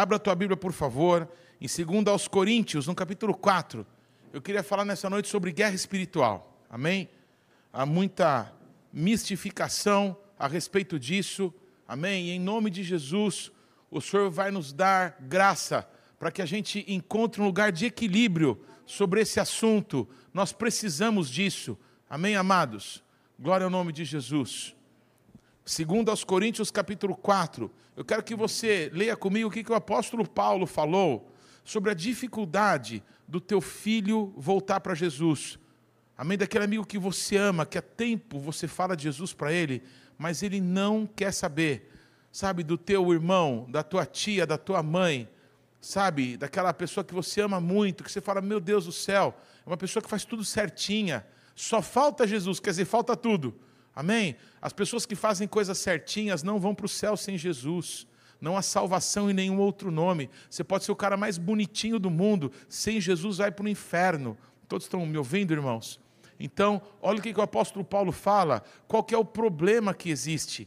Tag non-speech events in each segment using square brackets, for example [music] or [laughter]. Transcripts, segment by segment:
Abra a tua Bíblia, por favor, em 2 aos Coríntios, no capítulo 4. Eu queria falar nessa noite sobre guerra espiritual. Amém? Há muita mistificação a respeito disso. Amém? E em nome de Jesus, o Senhor vai nos dar graça para que a gente encontre um lugar de equilíbrio sobre esse assunto. Nós precisamos disso. Amém, amados? Glória ao nome de Jesus. Segundo aos Coríntios capítulo 4, eu quero que você leia comigo o que, que o apóstolo Paulo falou sobre a dificuldade do teu filho voltar para Jesus. Amém? Daquele amigo que você ama, que há tempo você fala de Jesus para ele, mas ele não quer saber. Sabe, do teu irmão, da tua tia, da tua mãe, sabe, daquela pessoa que você ama muito, que você fala, meu Deus do céu, é uma pessoa que faz tudo certinha, só falta Jesus, quer dizer, falta tudo. Amém? As pessoas que fazem coisas certinhas não vão para o céu sem Jesus. Não há salvação em nenhum outro nome. Você pode ser o cara mais bonitinho do mundo, sem Jesus vai para o inferno. Todos estão me ouvindo, irmãos? Então, olha o que o apóstolo Paulo fala, qual que é o problema que existe.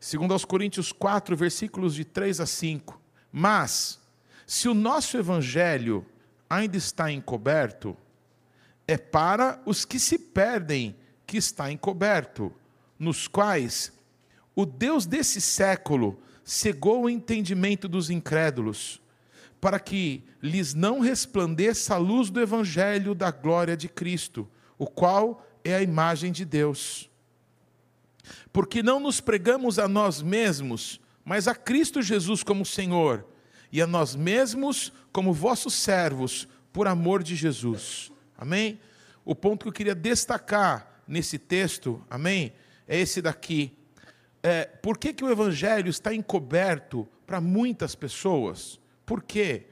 Segundo aos Coríntios 4, versículos de 3 a 5. Mas, se o nosso evangelho ainda está encoberto, é para os que se perdem que está encoberto, nos quais o Deus desse século cegou o entendimento dos incrédulos, para que lhes não resplandeça a luz do evangelho da glória de Cristo, o qual é a imagem de Deus. Porque não nos pregamos a nós mesmos, mas a Cristo Jesus como Senhor, e a nós mesmos como vossos servos, por amor de Jesus. Amém? O ponto que eu queria destacar nesse texto, amém? É esse daqui. É, por que, que o Evangelho está encoberto para muitas pessoas? Por quê?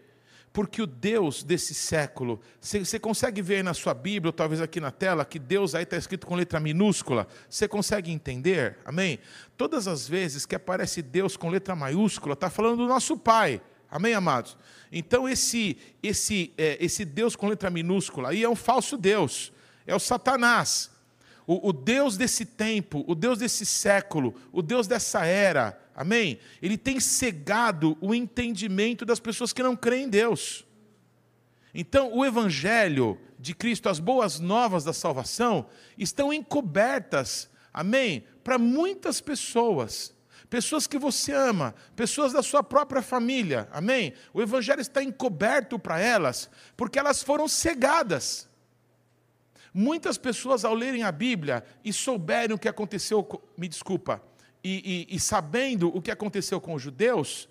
Porque o Deus desse século, você consegue ver na sua Bíblia, ou talvez aqui na tela, que Deus aí está escrito com letra minúscula. Você consegue entender? Amém? Todas as vezes que aparece Deus com letra maiúscula, está falando do nosso Pai. Amém, amados? Então, esse, esse, é, esse Deus com letra minúscula aí é um falso Deus, é o Satanás. O, o, Deus desse tempo, o Deus desse século, o Deus dessa era, amém? Ele tem cegado o entendimento das pessoas que não creem em Deus. Então, o Evangelho de Cristo, as boas novas da salvação, estão encobertas, amém? Para muitas pessoas pessoas que você ama, pessoas da sua própria família, amém? O Evangelho está encoberto para elas, porque elas foram cegadas. Muitas pessoas, ao lerem a Bíblia e souberem o que aconteceu, me desculpa, e, e, e sabendo o que aconteceu com os judeus,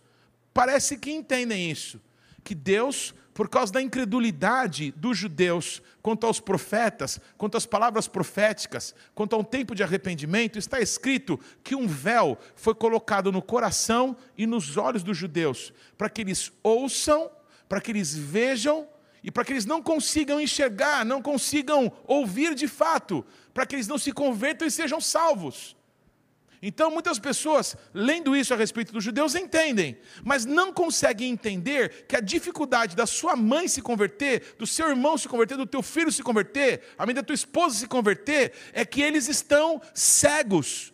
parece que entendem isso, que Deus por causa da incredulidade dos judeus quanto aos profetas, quanto às palavras proféticas, quanto a um tempo de arrependimento, está escrito que um véu foi colocado no coração e nos olhos dos judeus, para que eles ouçam, para que eles vejam e para que eles não consigam enxergar, não consigam ouvir de fato, para que eles não se convertam e sejam salvos. Então, muitas pessoas, lendo isso a respeito dos judeus, entendem, mas não conseguem entender que a dificuldade da sua mãe se converter, do seu irmão se converter, do teu filho se converter, a mãe da tua esposa se converter, é que eles estão cegos.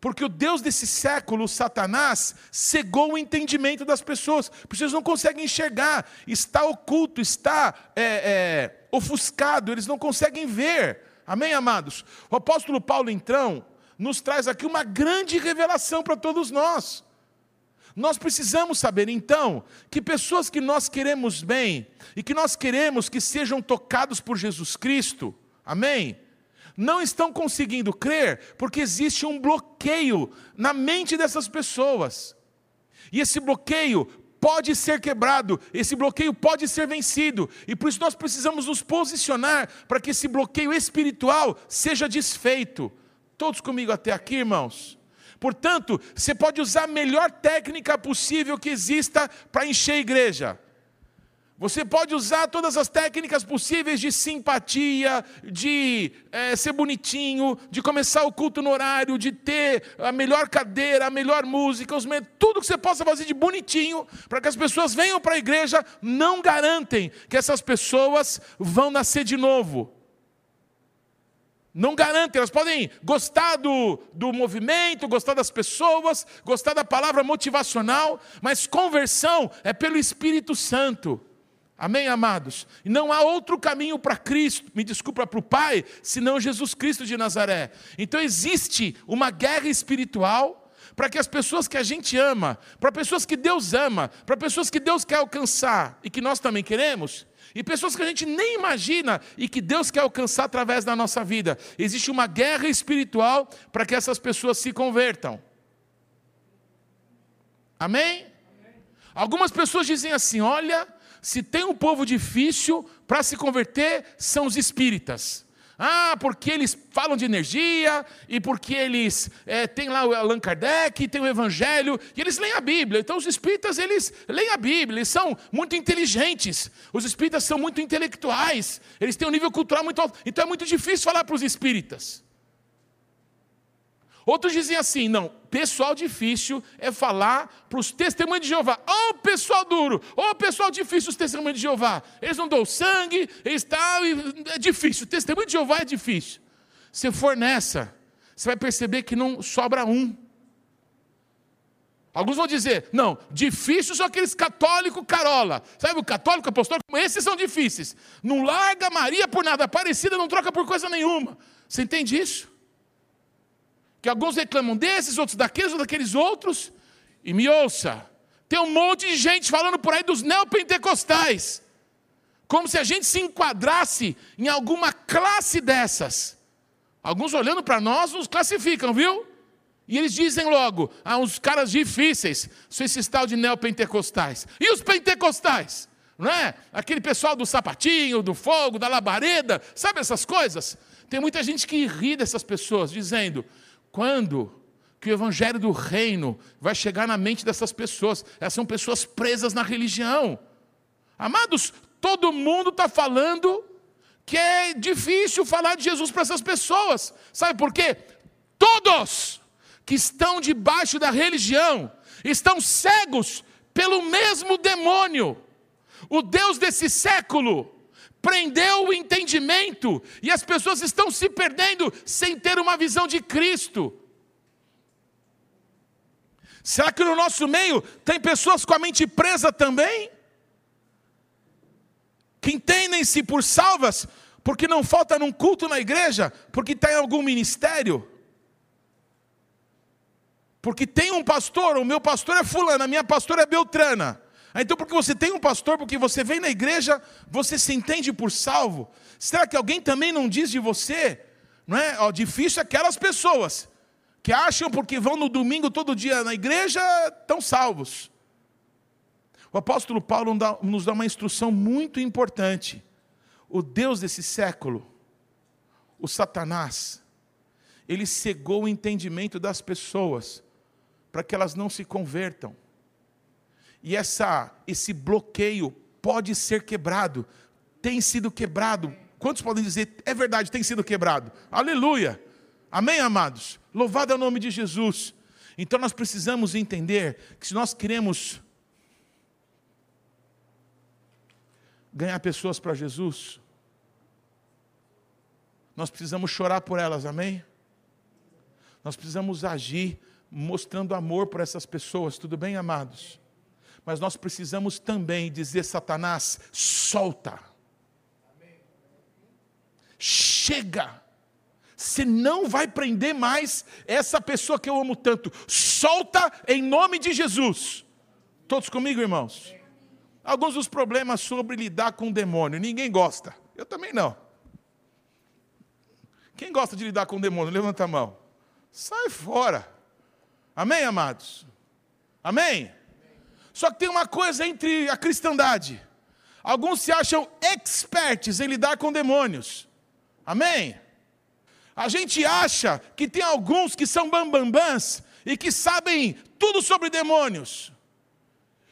Porque o Deus desse século, Satanás, cegou o entendimento das pessoas, porque eles não conseguem enxergar, está oculto, está é, é, ofuscado, eles não conseguem ver. Amém, amados? O apóstolo Paulo, então, nos traz aqui uma grande revelação para todos nós. Nós precisamos saber então que pessoas que nós queremos bem e que nós queremos que sejam tocados por Jesus Cristo, amém? Não estão conseguindo crer porque existe um bloqueio na mente dessas pessoas. E esse bloqueio pode ser quebrado, esse bloqueio pode ser vencido, e por isso nós precisamos nos posicionar para que esse bloqueio espiritual seja desfeito. Todos comigo até aqui, irmãos? Portanto, você pode usar a melhor técnica possível que exista para encher a igreja. Você pode usar todas as técnicas possíveis de simpatia, de é, ser bonitinho, de começar o culto no horário, de ter a melhor cadeira, a melhor música, os, tudo que você possa fazer de bonitinho, para que as pessoas venham para a igreja, não garantem que essas pessoas vão nascer de novo Não garantem, elas podem gostar do, do movimento, gostar das pessoas, gostar da palavra motivacional, mas conversão é pelo Espírito Santo. Amém, amados? E não há outro caminho para Cristo, me desculpa, para o Pai, senão Jesus Cristo de Nazaré. Então existe uma guerra espiritual para que as pessoas que a gente ama, para pessoas que Deus ama, para pessoas que Deus quer alcançar e que nós também queremos, e pessoas que a gente nem imagina e que Deus quer alcançar através da nossa vida. Existe uma guerra espiritual para que essas pessoas se convertam. Amém? Amém? Algumas pessoas dizem assim: olha, se tem um povo difícil para se converter, são os espíritas. Ah, porque eles falam de energia, e porque eles é, têm lá o Allan Kardec, tem o Evangelho, e eles leem a Bíblia. Então os espíritas, eles leem a Bíblia, eles são muito inteligentes. Os espíritas são muito intelectuais, eles têm um nível cultural muito alto. Então é muito difícil falar para os espíritas. Outros dizem assim: não, pessoal difícil é falar para os testemunhos de Jeová. Ô oh, pessoal duro, ô oh, pessoal difícil os testemunhos de Jeová. Eles não dão sangue, eles tal, é difícil. O testemunho de Jeová é difícil. Se for nessa, você vai perceber que não sobra um. Alguns vão dizer, não, difícil são aqueles católicos carola. Sabe o católico apostólico? Esses são difíceis. Não larga Maria por nada parecida, não troca por coisa nenhuma. Você entende isso? Que alguns reclamam desses, outros daqueles, ou daqueles outros. E me ouça, tem um monte de gente falando por aí dos neopentecostais. Como se a gente se enquadrasse em alguma classe dessas. Alguns olhando para nós nos classificam, viu? E eles dizem logo, ah, os caras difíceis, são esses tal de neopentecostais. E os pentecostais? Não é? Aquele pessoal do sapatinho, do fogo, da labareda, sabe essas coisas? Tem muita gente que ri dessas pessoas, dizendo, quando que o evangelho do reino vai chegar na mente dessas pessoas? Elas são pessoas presas na religião. Amados, todo mundo está falando que é difícil falar de Jesus para essas pessoas. Sabe por quê? Todos que estão debaixo da religião estão cegos pelo mesmo demônio. O Deus desse século prendeu o entendimento e as pessoas estão se perdendo sem ter uma visão de Cristo. Será que no nosso meio tem pessoas com a mente presa também? Que entendem-se por salvas porque não falta num culto na igreja, porque está em algum ministério? Porque tem um pastor, o meu pastor é fulano, a minha pastora é Beltrana. Ah, então, porque você tem um pastor, porque você vem na igreja, você se entende por salvo? Será que alguém também não diz de você? Não é? Ó, difícil aquelas pessoas que acham porque vão no domingo todo dia na igreja, estão salvos. O apóstolo Paulo nos dá uma instrução muito importante. O Deus desse século, o Satanás, ele cegou o entendimento das pessoas para que elas não se convertam. E essa, esse bloqueio pode ser quebrado, tem sido quebrado. Quantos podem dizer, é verdade, tem sido quebrado? Aleluia! Amém, amados? Louvado é o nome de Jesus. Então nós precisamos entender que se nós queremos ganhar pessoas para Jesus, nós precisamos chorar por elas, amém? Nós precisamos agir mostrando amor por essas pessoas, tudo bem, amados? Mas nós precisamos também dizer: Satanás, solta. Chega. Você não vai prender mais essa pessoa que eu amo tanto. Solta em nome de Jesus. Todos comigo, irmãos? Alguns dos problemas sobre lidar com o demônio. Ninguém gosta. Eu também não. Quem gosta de lidar com o demônio? Levanta a mão. Sai fora. Amém, amados? Amém? Só que tem uma coisa entre a cristandade. Alguns se acham experts em lidar com demônios. Amém? A gente acha que tem alguns que são bambambãs e que sabem tudo sobre demônios.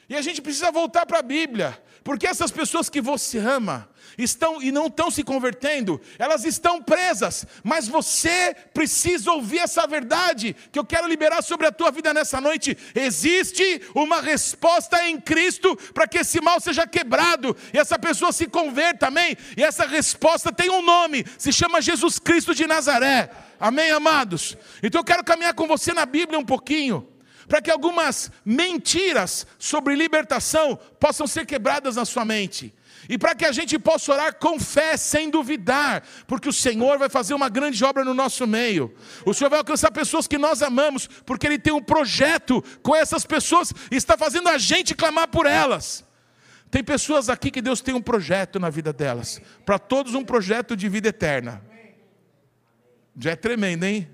E a gente precisa voltar para a Bíblia, Porque essas pessoas que você ama, estão e não estão se convertendo, elas estão presas, mas você precisa ouvir essa verdade que eu quero liberar sobre a tua vida nessa noite. Existe uma resposta em Cristo para que esse mal seja quebrado e essa pessoa se converta, amém? E essa resposta tem um nome, se chama Jesus Cristo de Nazaré, amém, amados? Então eu quero caminhar com você na Bíblia um pouquinho para que algumas mentiras sobre libertação possam ser quebradas na sua mente. E para que a gente possa orar com fé, sem duvidar, porque o Senhor vai fazer uma grande obra no nosso meio. O Senhor vai alcançar pessoas que nós amamos, porque Ele tem um projeto com essas pessoas e está fazendo a gente clamar por elas. Tem pessoas aqui que Deus tem um projeto na vida delas, para todos um projeto de vida eterna. Já é tremendo, hein?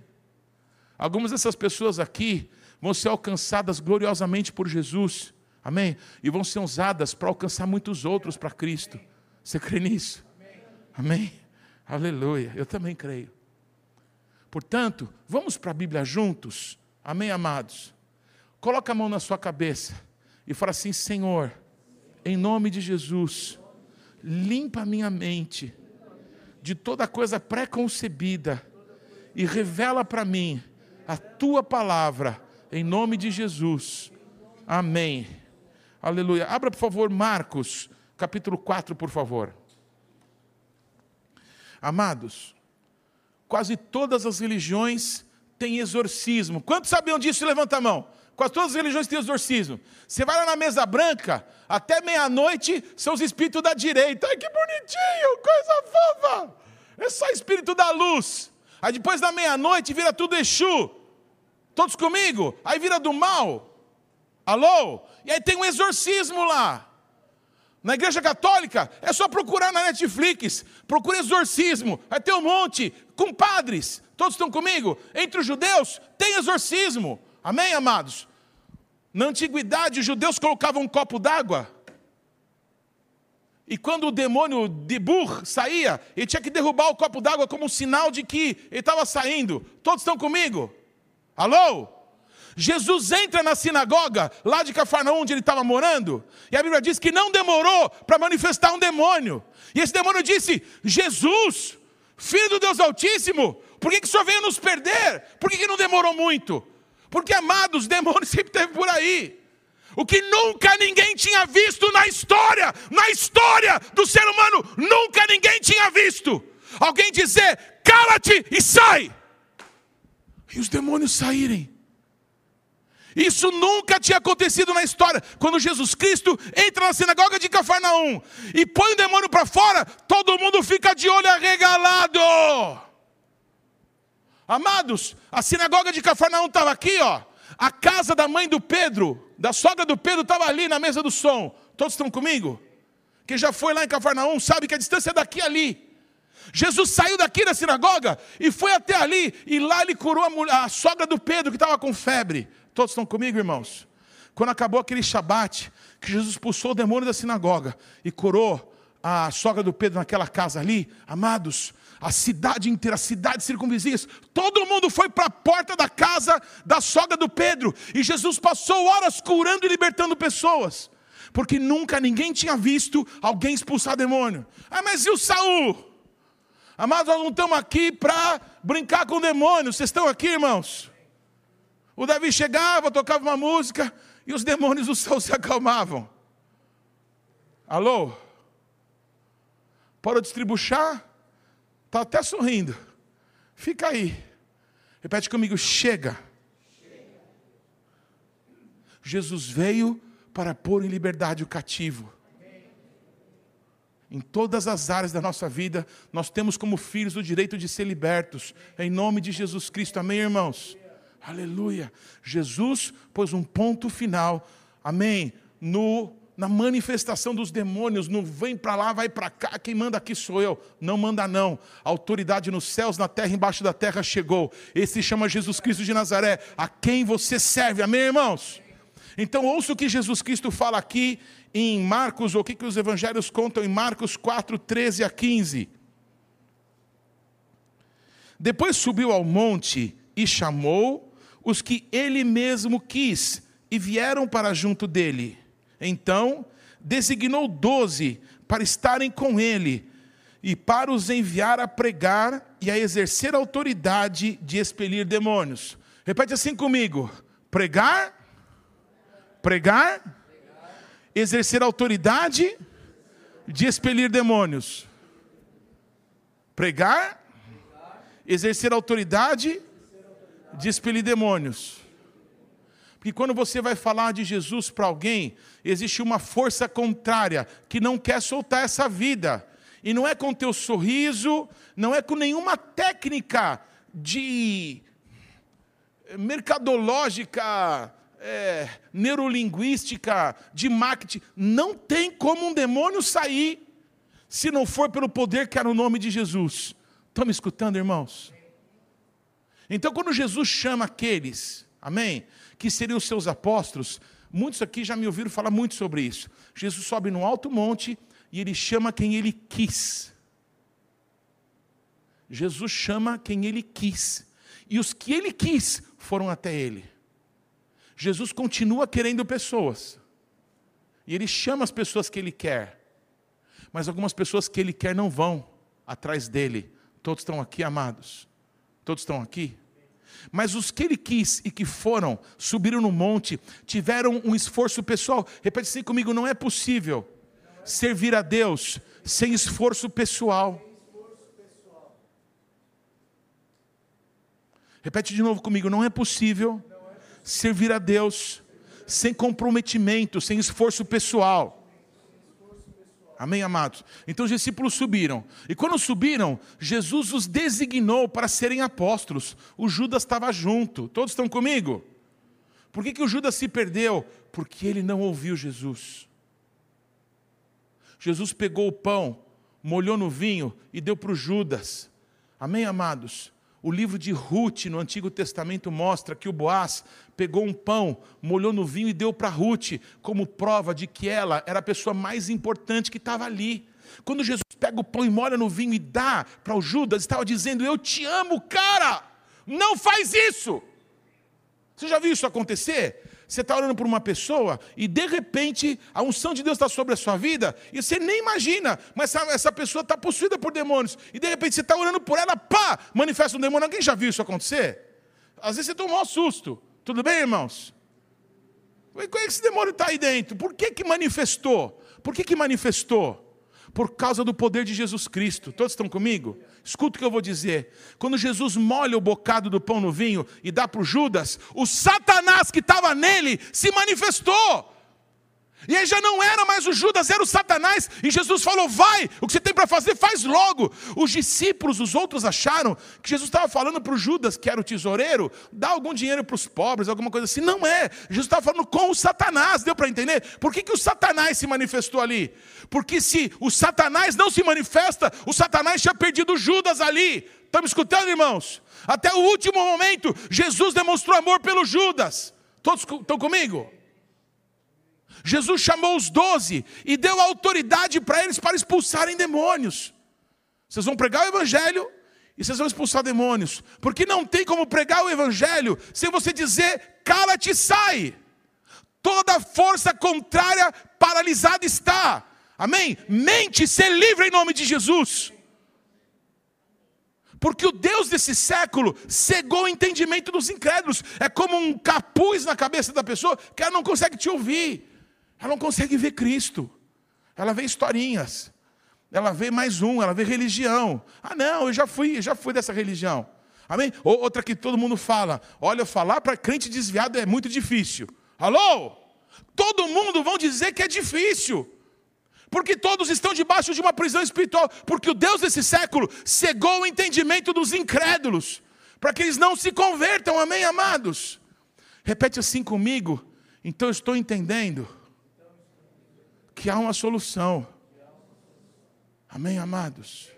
Algumas dessas pessoas aqui vão ser alcançadas gloriosamente por Jesus Amém? E vão ser usadas para alcançar muitos outros para Cristo. Você crê nisso? Amém. Aleluia. Eu também creio. Portanto, vamos para a Bíblia juntos. Amém, amados? Coloca a mão na sua cabeça e fala assim: Senhor, em nome de Jesus, limpa a minha mente de toda coisa pré-concebida e revela para mim a tua palavra, em nome de Jesus. Amém. Aleluia. Abra, por favor, Marcos, capítulo 4, por favor. Amados, quase todas as religiões têm exorcismo. Quantos sabiam disso? Levanta a mão. Quase todas as religiões têm exorcismo. Você vai lá na mesa branca, até meia-noite são os espíritos da direita. Ai, que bonitinho, coisa fofa. É só espírito da luz. Aí depois da meia-noite vira tudo Exu. Todos comigo? Aí vira do mal. Alô? E aí tem um exorcismo lá. Na igreja católica, é só procurar na Netflix, procura exorcismo, vai ter um monte, com padres, todos estão comigo? Entre os judeus, tem exorcismo, amém, amados? Na antiguidade, os judeus colocavam um copo d'água, e quando o demônio de Bur saía, ele tinha que derrubar o copo d'água como um sinal de que ele estava saindo. Todos estão comigo? Alô? Jesus entra na sinagoga, lá de Cafarnaum, onde ele estava morando, e a Bíblia diz que não demorou para manifestar um demônio. E esse demônio disse: Jesus, filho do Deus Altíssimo, por que, que o senhor veio nos perder? Por que, que não demorou muito? Porque, amados, demônio [laughs] sempre teve por aí. O que nunca ninguém tinha visto na história, na história do ser humano, nunca ninguém tinha visto. Alguém dizer, cala-te e sai. E os demônios saírem. Isso nunca tinha acontecido na história. Quando Jesus Cristo entra na sinagoga de Cafarnaum e põe o demônio para fora, todo mundo fica de olho arregalado. Amados, a sinagoga de Cafarnaum estava aqui, ó. A casa da mãe do Pedro, da sogra do Pedro, estava ali na mesa do som. Todos estão comigo? Quem já foi lá em Cafarnaum sabe que a distância é daqui ali. Jesus saiu daqui da sinagoga e foi até ali, e lá ele curou a, mulher, a sogra do Pedro que estava com febre. Todos estão comigo, irmãos? Quando acabou aquele Shabat, que Jesus expulsou o demônio da sinagoga e curou a sogra do Pedro naquela casa ali, amados, a cidade inteira, a cidade circunvizinhas, todo mundo foi para a porta da casa da sogra do Pedro, e Jesus passou horas curando e libertando pessoas, porque nunca ninguém tinha visto alguém expulsar demônio. Ah, mas e o Saul? Amados, nós não estamos aqui para brincar com o demônio, vocês estão aqui, irmãos? O Davi chegava, tocava uma música e os demônios do céu [laughs] se acalmavam. Alô? Para de distribuchar? Está até sorrindo. Fica aí. Repete comigo: chega. Jesus veio para pôr em liberdade o cativo. Em todas as áreas da nossa vida, nós temos como filhos o direito de ser libertos. Em nome de Jesus Cristo. Amém, irmãos? Aleluia. Jesus pôs um ponto final, amém, no na manifestação dos demônios, não vem para lá, vai para cá, quem manda aqui sou eu. Não manda não. A autoridade nos céus, na terra, embaixo da terra chegou. Esse se chama Jesus Cristo de Nazaré, a quem você serve. Amém, irmãos? Então ouça o que Jesus Cristo fala aqui em Marcos, ou o que, que os evangelhos contam em Marcos 4, 13 a 15. Depois subiu ao monte e chamou os que ele mesmo quis e vieram para junto dele. Então designou doze para estarem com ele e para os enviar a pregar e a exercer a autoridade de expelir demônios. Repete assim comigo: pregar, pregar, exercer autoridade de expelir demônios. Pregar, exercer autoridade de expelir demônios. Porque quando você vai falar de Jesus para alguém, existe uma força contrária que não quer soltar essa vida. E não é com teu sorriso, não é com nenhuma técnica de mercadológica, é, neurolinguística, de marketing. Não tem como um demônio sair se não for pelo poder que há no nome de Jesus. Estão me escutando, irmãos? Então, quando Jesus chama aqueles, amém, que seriam os seus apóstolos, muitos aqui já me ouviram falar muito sobre isso. Jesus sobe no alto monte e ele chama quem ele quis. Jesus chama quem ele quis. E os que ele quis foram até ele. Jesus continua querendo pessoas. E ele chama as pessoas que ele quer. Mas algumas pessoas que ele quer não vão atrás dele. Todos estão aqui, amados? Todos estão aqui? Mas os que ele quis e que foram, subiram no monte, tiveram um esforço pessoal. Repete assim comigo: não é possível servir a Deus sem esforço pessoal. Repete de novo comigo: não é possível servir a Deus sem comprometimento, sem esforço pessoal. Amém, amados? Então os discípulos subiram. E quando subiram, Jesus os designou para serem apóstolos. O Judas estava junto. Todos estão comigo? Por que, que o Judas se perdeu? Porque ele não ouviu Jesus. Jesus pegou o pão, molhou no vinho e deu para o Judas. Amém, amados? O livro de Ruth no Antigo Testamento mostra que o Boaz pegou um pão, molhou no vinho e deu para Ruth, como prova de que ela era a pessoa mais importante que estava ali. Quando Jesus pega o pão e molha no vinho e dá para o Judas, estava dizendo: Eu te amo, cara, não faz isso. Você já viu isso acontecer? Você está orando por uma pessoa e de repente a unção de Deus está sobre a sua vida e você nem imagina, mas essa, essa pessoa está possuída por demônios e de repente você está orando por ela, pá, manifesta um demônio. Alguém já viu isso acontecer? Às vezes você toma um susto. Tudo bem, irmãos? Como é que esse demônio está aí dentro? Por que, que manifestou? Por que, que manifestou? Por causa do poder de Jesus Cristo. Todos estão comigo? Escuta o que eu vou dizer. Quando Jesus molha o bocado do pão no vinho e dá para o Judas, o Satanás que estava nele se manifestou. E aí já não era mais o Judas, era o Satanás. E Jesus falou: Vai, o que você tem para fazer, faz logo. Os discípulos, os outros acharam que Jesus estava falando para o Judas, que era o tesoureiro, dá algum dinheiro para os pobres, alguma coisa assim. Não é. Jesus estava falando com o Satanás, deu para entender? Por que, que o Satanás se manifestou ali? Porque se o Satanás não se manifesta, o Satanás tinha perdido Judas ali. Estamos escutando, irmãos? Até o último momento, Jesus demonstrou amor pelo Judas. Todos estão comigo? Jesus chamou os doze e deu autoridade para eles para expulsarem demônios. Vocês vão pregar o Evangelho e vocês vão expulsar demônios, porque não tem como pregar o Evangelho sem você dizer, cala-te sai. Toda força contrária paralisada está. Amém? Mente, ser livre em nome de Jesus. Porque o Deus desse século cegou o entendimento dos incrédulos. É como um capuz na cabeça da pessoa que ela não consegue te ouvir. Ela não consegue ver Cristo. Ela vê historinhas. Ela vê mais um, ela vê religião. Ah, não, eu já fui, eu já fui dessa religião. Amém? Outra que todo mundo fala. Olha, falar para crente desviado é muito difícil. Alô? Todo mundo vão dizer que é difícil. Porque todos estão debaixo de uma prisão espiritual. Porque o Deus desse século cegou o entendimento dos incrédulos. Para que eles não se convertam. Amém, amados? Repete assim comigo. Então eu estou entendendo que há uma solução. Amém, amados?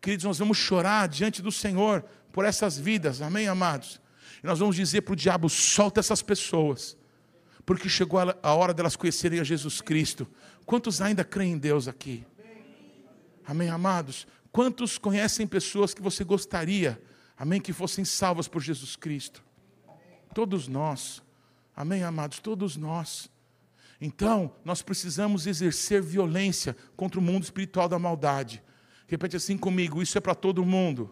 Queridos, nós vamos chorar diante do Senhor por essas vidas, amém, amados? E nós vamos dizer para o diabo: solta essas pessoas, porque chegou a hora delas conhecerem a Jesus Cristo. Quantos ainda creem em Deus aqui? Amém, amados? Quantos conhecem pessoas que você gostaria, amém, que fossem salvas por Jesus Cristo? Todos nós, amém, amados? Todos nós. Então, nós precisamos exercer violência contra o mundo espiritual da maldade. Repete assim comigo: isso é para todo mundo.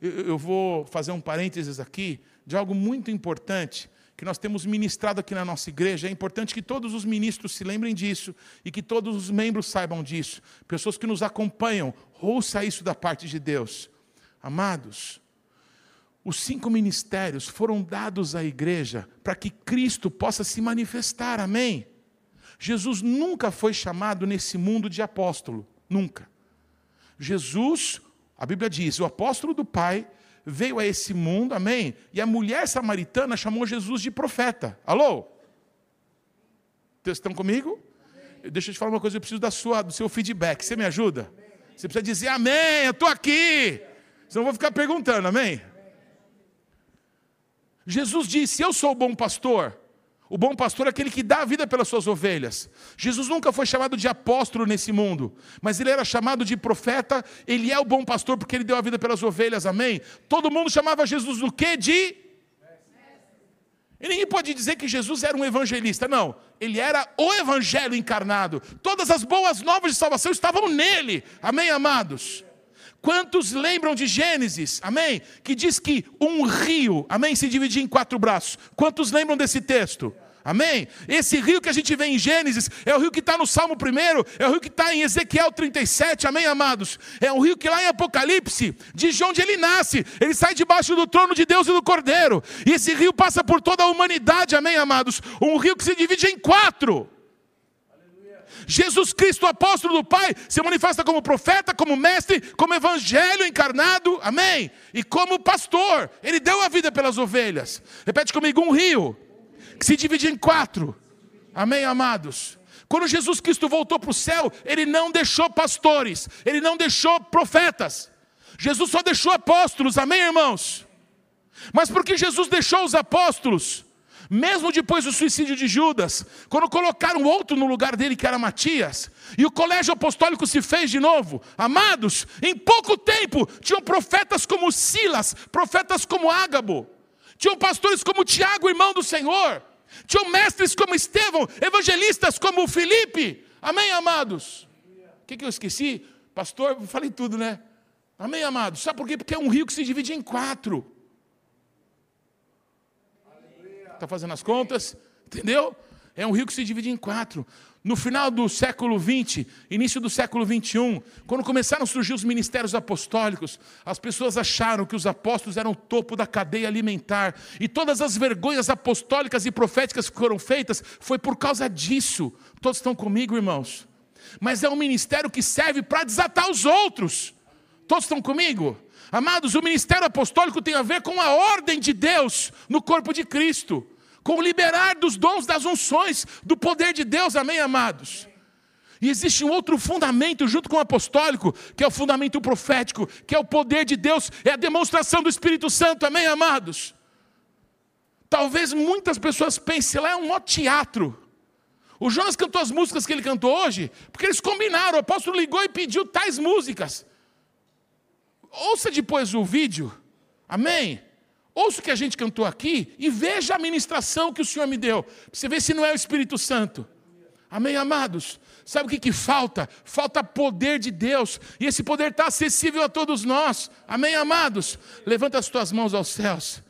Eu vou fazer um parênteses aqui de algo muito importante que nós temos ministrado aqui na nossa igreja. É importante que todos os ministros se lembrem disso e que todos os membros saibam disso. Pessoas que nos acompanham, ouça isso da parte de Deus. Amados, os cinco ministérios foram dados à igreja para que Cristo possa se manifestar, amém? Jesus nunca foi chamado nesse mundo de apóstolo, nunca. Jesus, a Bíblia diz, o apóstolo do Pai veio a esse mundo, amém? E a mulher samaritana chamou Jesus de profeta. Alô? Vocês estão comigo? Deixa eu te falar uma coisa, eu preciso da sua, do seu feedback. Você me ajuda? Você precisa dizer amém, eu estou aqui. Senão eu vou ficar perguntando, amém? Jesus disse: Eu sou o bom pastor. O bom pastor é aquele que dá a vida pelas suas ovelhas. Jesus nunca foi chamado de apóstolo nesse mundo, mas ele era chamado de profeta. Ele é o bom pastor porque ele deu a vida pelas ovelhas, amém? Todo mundo chamava Jesus do quê? De. E ninguém pode dizer que Jesus era um evangelista, não. Ele era o evangelho encarnado. Todas as boas novas de salvação estavam nele, amém, amados? Quantos lembram de Gênesis, amém? Que diz que um rio, amém, se dividia em quatro braços. Quantos lembram desse texto? Amém? Esse rio que a gente vê em Gênesis é o rio que está no Salmo 1, é o rio que está em Ezequiel 37, amém, amados? É um rio que lá em Apocalipse de onde ele nasce, ele sai debaixo do trono de Deus e do Cordeiro, e esse rio passa por toda a humanidade, amém, amados? Um rio que se divide em quatro. Jesus Cristo, apóstolo do Pai, se manifesta como profeta, como mestre, como evangelho encarnado, amém? E como pastor, ele deu a vida pelas ovelhas. Repete comigo: um rio que se divide em quatro, amém, amados? Quando Jesus Cristo voltou para o céu, ele não deixou pastores, ele não deixou profetas, Jesus só deixou apóstolos, amém, irmãos? Mas por que Jesus deixou os apóstolos? Mesmo depois do suicídio de Judas, quando colocaram outro no lugar dele, que era Matias, e o colégio apostólico se fez de novo, amados, em pouco tempo tinham profetas como Silas, profetas como Ágabo, tinham pastores como Tiago, irmão do Senhor, tinham mestres como Estevão, evangelistas como Felipe, amém, amados? O que, que eu esqueci? Pastor, falei tudo, né? Amém, amados? Sabe por quê? Porque é um rio que se divide em quatro. Está fazendo as contas, entendeu? É um rio que se divide em quatro. No final do século XX, início do século XXI, quando começaram a surgir os ministérios apostólicos, as pessoas acharam que os apóstolos eram o topo da cadeia alimentar, e todas as vergonhas apostólicas e proféticas que foram feitas foi por causa disso. Todos estão comigo, irmãos? Mas é um ministério que serve para desatar os outros. Todos estão comigo? Amados, o ministério apostólico tem a ver com a ordem de Deus no corpo de Cristo com o liberar dos dons, das unções, do poder de Deus, amém, amados? E existe um outro fundamento junto com o apostólico, que é o fundamento profético, que é o poder de Deus, é a demonstração do Espírito Santo, amém, amados? Talvez muitas pessoas pensem, lá é um teatro. O Jonas cantou as músicas que ele cantou hoje, porque eles combinaram, o apóstolo ligou e pediu tais músicas. Ouça depois o vídeo, amém? Ouça o que a gente cantou aqui e veja a ministração que o Senhor me deu. Você vê se não é o Espírito Santo. Amém, amados? Sabe o que, que falta? Falta poder de Deus. E esse poder está acessível a todos nós. Amém, amados? Levanta as tuas mãos aos céus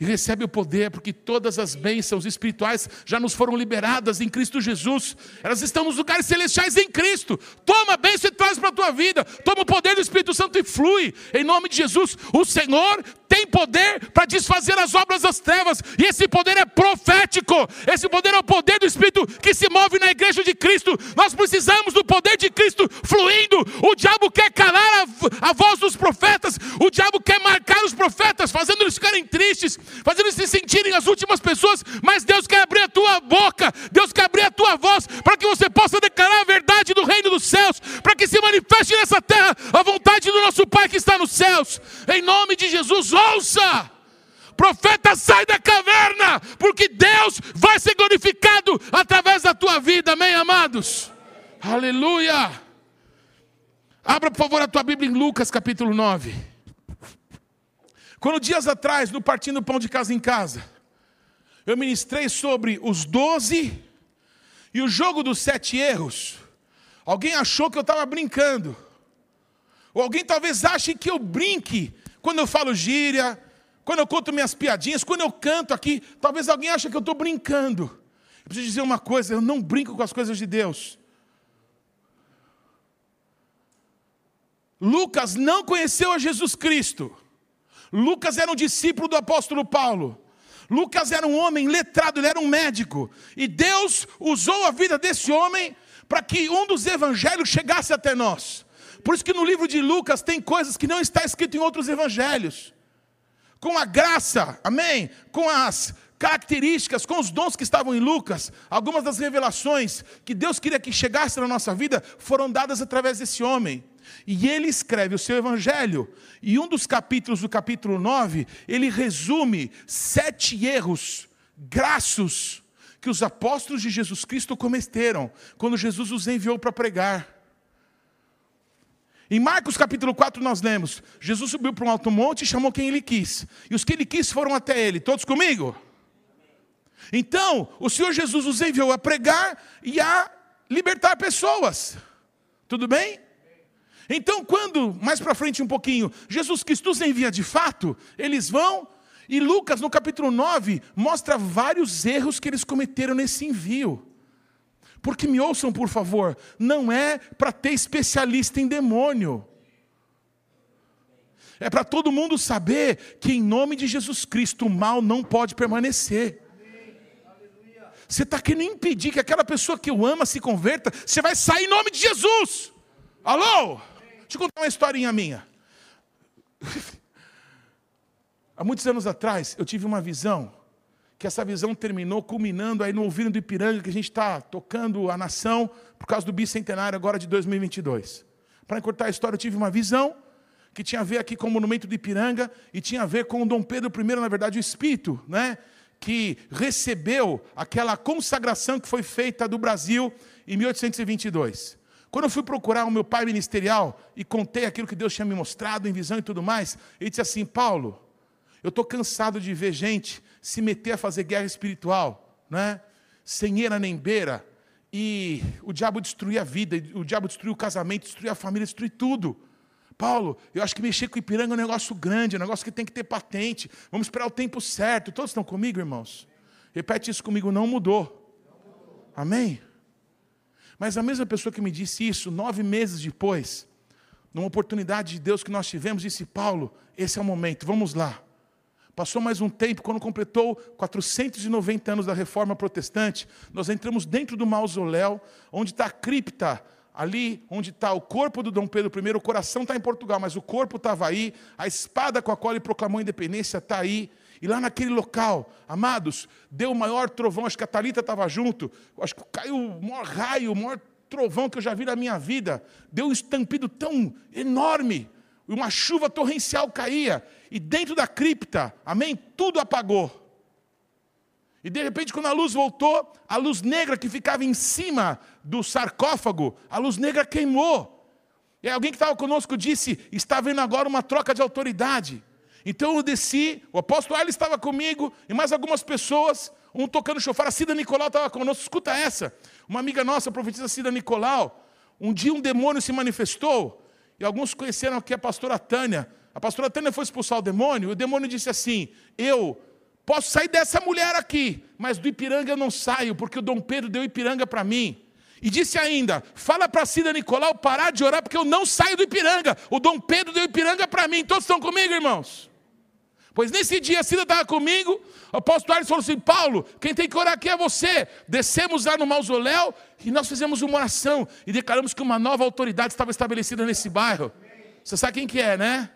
e recebe o poder, porque todas as bênçãos espirituais já nos foram liberadas em Cristo Jesus. Elas estão nos lugares celestiais em Cristo. Toma a bênção e traz para a tua vida. Toma o poder do Espírito Santo e flui. Em nome de Jesus, o Senhor tem poder para desfazer as obras das trevas, e esse poder é profético. Esse poder é o poder do Espírito que se move na igreja de Cristo. Nós precisamos do poder de Cristo fluindo. O diabo quer calar a, a voz dos profetas, o diabo quer marcar os profetas, fazendo eles ficarem tristes, fazendo eles se sentirem as últimas pessoas, mas Deus quer abrir a tua boca, Deus quer abrir a tua voz, para que você possa declarar a verdade do reino dos céus, para que se manifeste nessa terra a vontade do nosso Pai que está nos céus. Em nome de Jesus, ouça! Profeta, sai da caverna, porque Deus vai ser glorificado através da tua vida, amém, amados? Aleluia! Abra, por favor, a tua Bíblia em Lucas capítulo 9. Quando dias atrás, no Partindo Pão de Casa em Casa, eu ministrei sobre os doze E o jogo dos sete erros, alguém achou que eu estava brincando. Ou alguém talvez ache que eu brinque quando eu falo gíria, quando eu conto minhas piadinhas, quando eu canto aqui, talvez alguém ache que eu estou brincando. Eu preciso dizer uma coisa: eu não brinco com as coisas de Deus. Lucas não conheceu a Jesus Cristo. Lucas era um discípulo do apóstolo Paulo. Lucas era um homem letrado, ele era um médico. E Deus usou a vida desse homem para que um dos evangelhos chegasse até nós. Por isso que no livro de Lucas tem coisas que não está escrito em outros evangelhos. Com a graça, amém? Com as características, com os dons que estavam em Lucas, algumas das revelações que Deus queria que chegasse na nossa vida foram dadas através desse homem. E ele escreve o seu evangelho. E um dos capítulos, do capítulo 9, ele resume sete erros grassos que os apóstolos de Jesus Cristo cometeram quando Jesus os enviou para pregar. Em Marcos capítulo 4 nós lemos: Jesus subiu para um alto monte e chamou quem ele quis. E os que ele quis foram até ele. Todos comigo? Então, o Senhor Jesus os enviou a pregar e a libertar pessoas. Tudo bem? Então, quando, mais para frente um pouquinho, Jesus Cristo os envia de fato, eles vão, e Lucas, no capítulo 9, mostra vários erros que eles cometeram nesse envio. Porque me ouçam, por favor, não é para ter especialista em demônio. É para todo mundo saber que em nome de Jesus Cristo o mal não pode permanecer. Você está querendo impedir que aquela pessoa que o ama se converta, você vai sair em nome de Jesus. Alô? Deixa eu contar uma historinha minha. [laughs] Há muitos anos atrás, eu tive uma visão, que essa visão terminou culminando aí no ouvido do Ipiranga, que a gente está tocando a nação por causa do bicentenário agora de 2022. Para encurtar a história, eu tive uma visão que tinha a ver aqui com o monumento do Ipiranga e tinha a ver com o Dom Pedro I, na verdade, o Espírito, né? que recebeu aquela consagração que foi feita do Brasil em 1822. Quando eu fui procurar o meu pai ministerial e contei aquilo que Deus tinha me mostrado em visão e tudo mais, ele disse assim: Paulo, eu estou cansado de ver gente se meter a fazer guerra espiritual, né? sem eira nem beira, e o diabo destruir a vida, o diabo destruir o casamento, destruir a família, destruir tudo. Paulo, eu acho que mexer com Ipiranga é um negócio grande, é um negócio que tem que ter patente. Vamos esperar o tempo certo. Todos estão comigo, irmãos? Repete isso comigo, não mudou. Amém? Mas a mesma pessoa que me disse isso, nove meses depois, numa oportunidade de Deus que nós tivemos, disse: Paulo, esse é o momento, vamos lá. Passou mais um tempo, quando completou 490 anos da reforma protestante, nós entramos dentro do mausoléu, onde está a cripta, ali onde está o corpo do Dom Pedro I, o coração está em Portugal, mas o corpo estava aí, a espada com a qual ele proclamou a independência está aí, e lá naquele local, amados, deu o maior trovão, acho que a Talita estava junto, acho que caiu o maior raio, o maior trovão que eu já vi na minha vida. Deu um estampido tão enorme, uma chuva torrencial caía, e dentro da cripta, amém? Tudo apagou. E de repente, quando a luz voltou, a luz negra que ficava em cima do sarcófago, a luz negra queimou. E alguém que estava conosco disse: está vendo agora uma troca de autoridade. Então eu desci, o apóstolo Ali estava comigo e mais algumas pessoas, um tocando chofar, a Cida Nicolau estava conosco. Escuta essa, uma amiga nossa, a profetisa Cida Nicolau, um dia um demônio se manifestou e alguns conheceram aqui a pastora Tânia. A pastora Tânia foi expulsar o demônio e o demônio disse assim: Eu posso sair dessa mulher aqui, mas do Ipiranga eu não saio, porque o Dom Pedro deu Ipiranga para mim. E disse ainda: Fala para Cida Nicolau parar de orar, porque eu não saio do Ipiranga. O Dom Pedro deu Ipiranga para mim. Todos estão comigo, irmãos? Pois nesse dia Cida estava comigo, o apóstolo Ares falou assim: Paulo, quem tem que orar aqui é você. Descemos lá no mausoléu e nós fizemos uma oração e declaramos que uma nova autoridade estava estabelecida nesse bairro. Você sabe quem que é, né?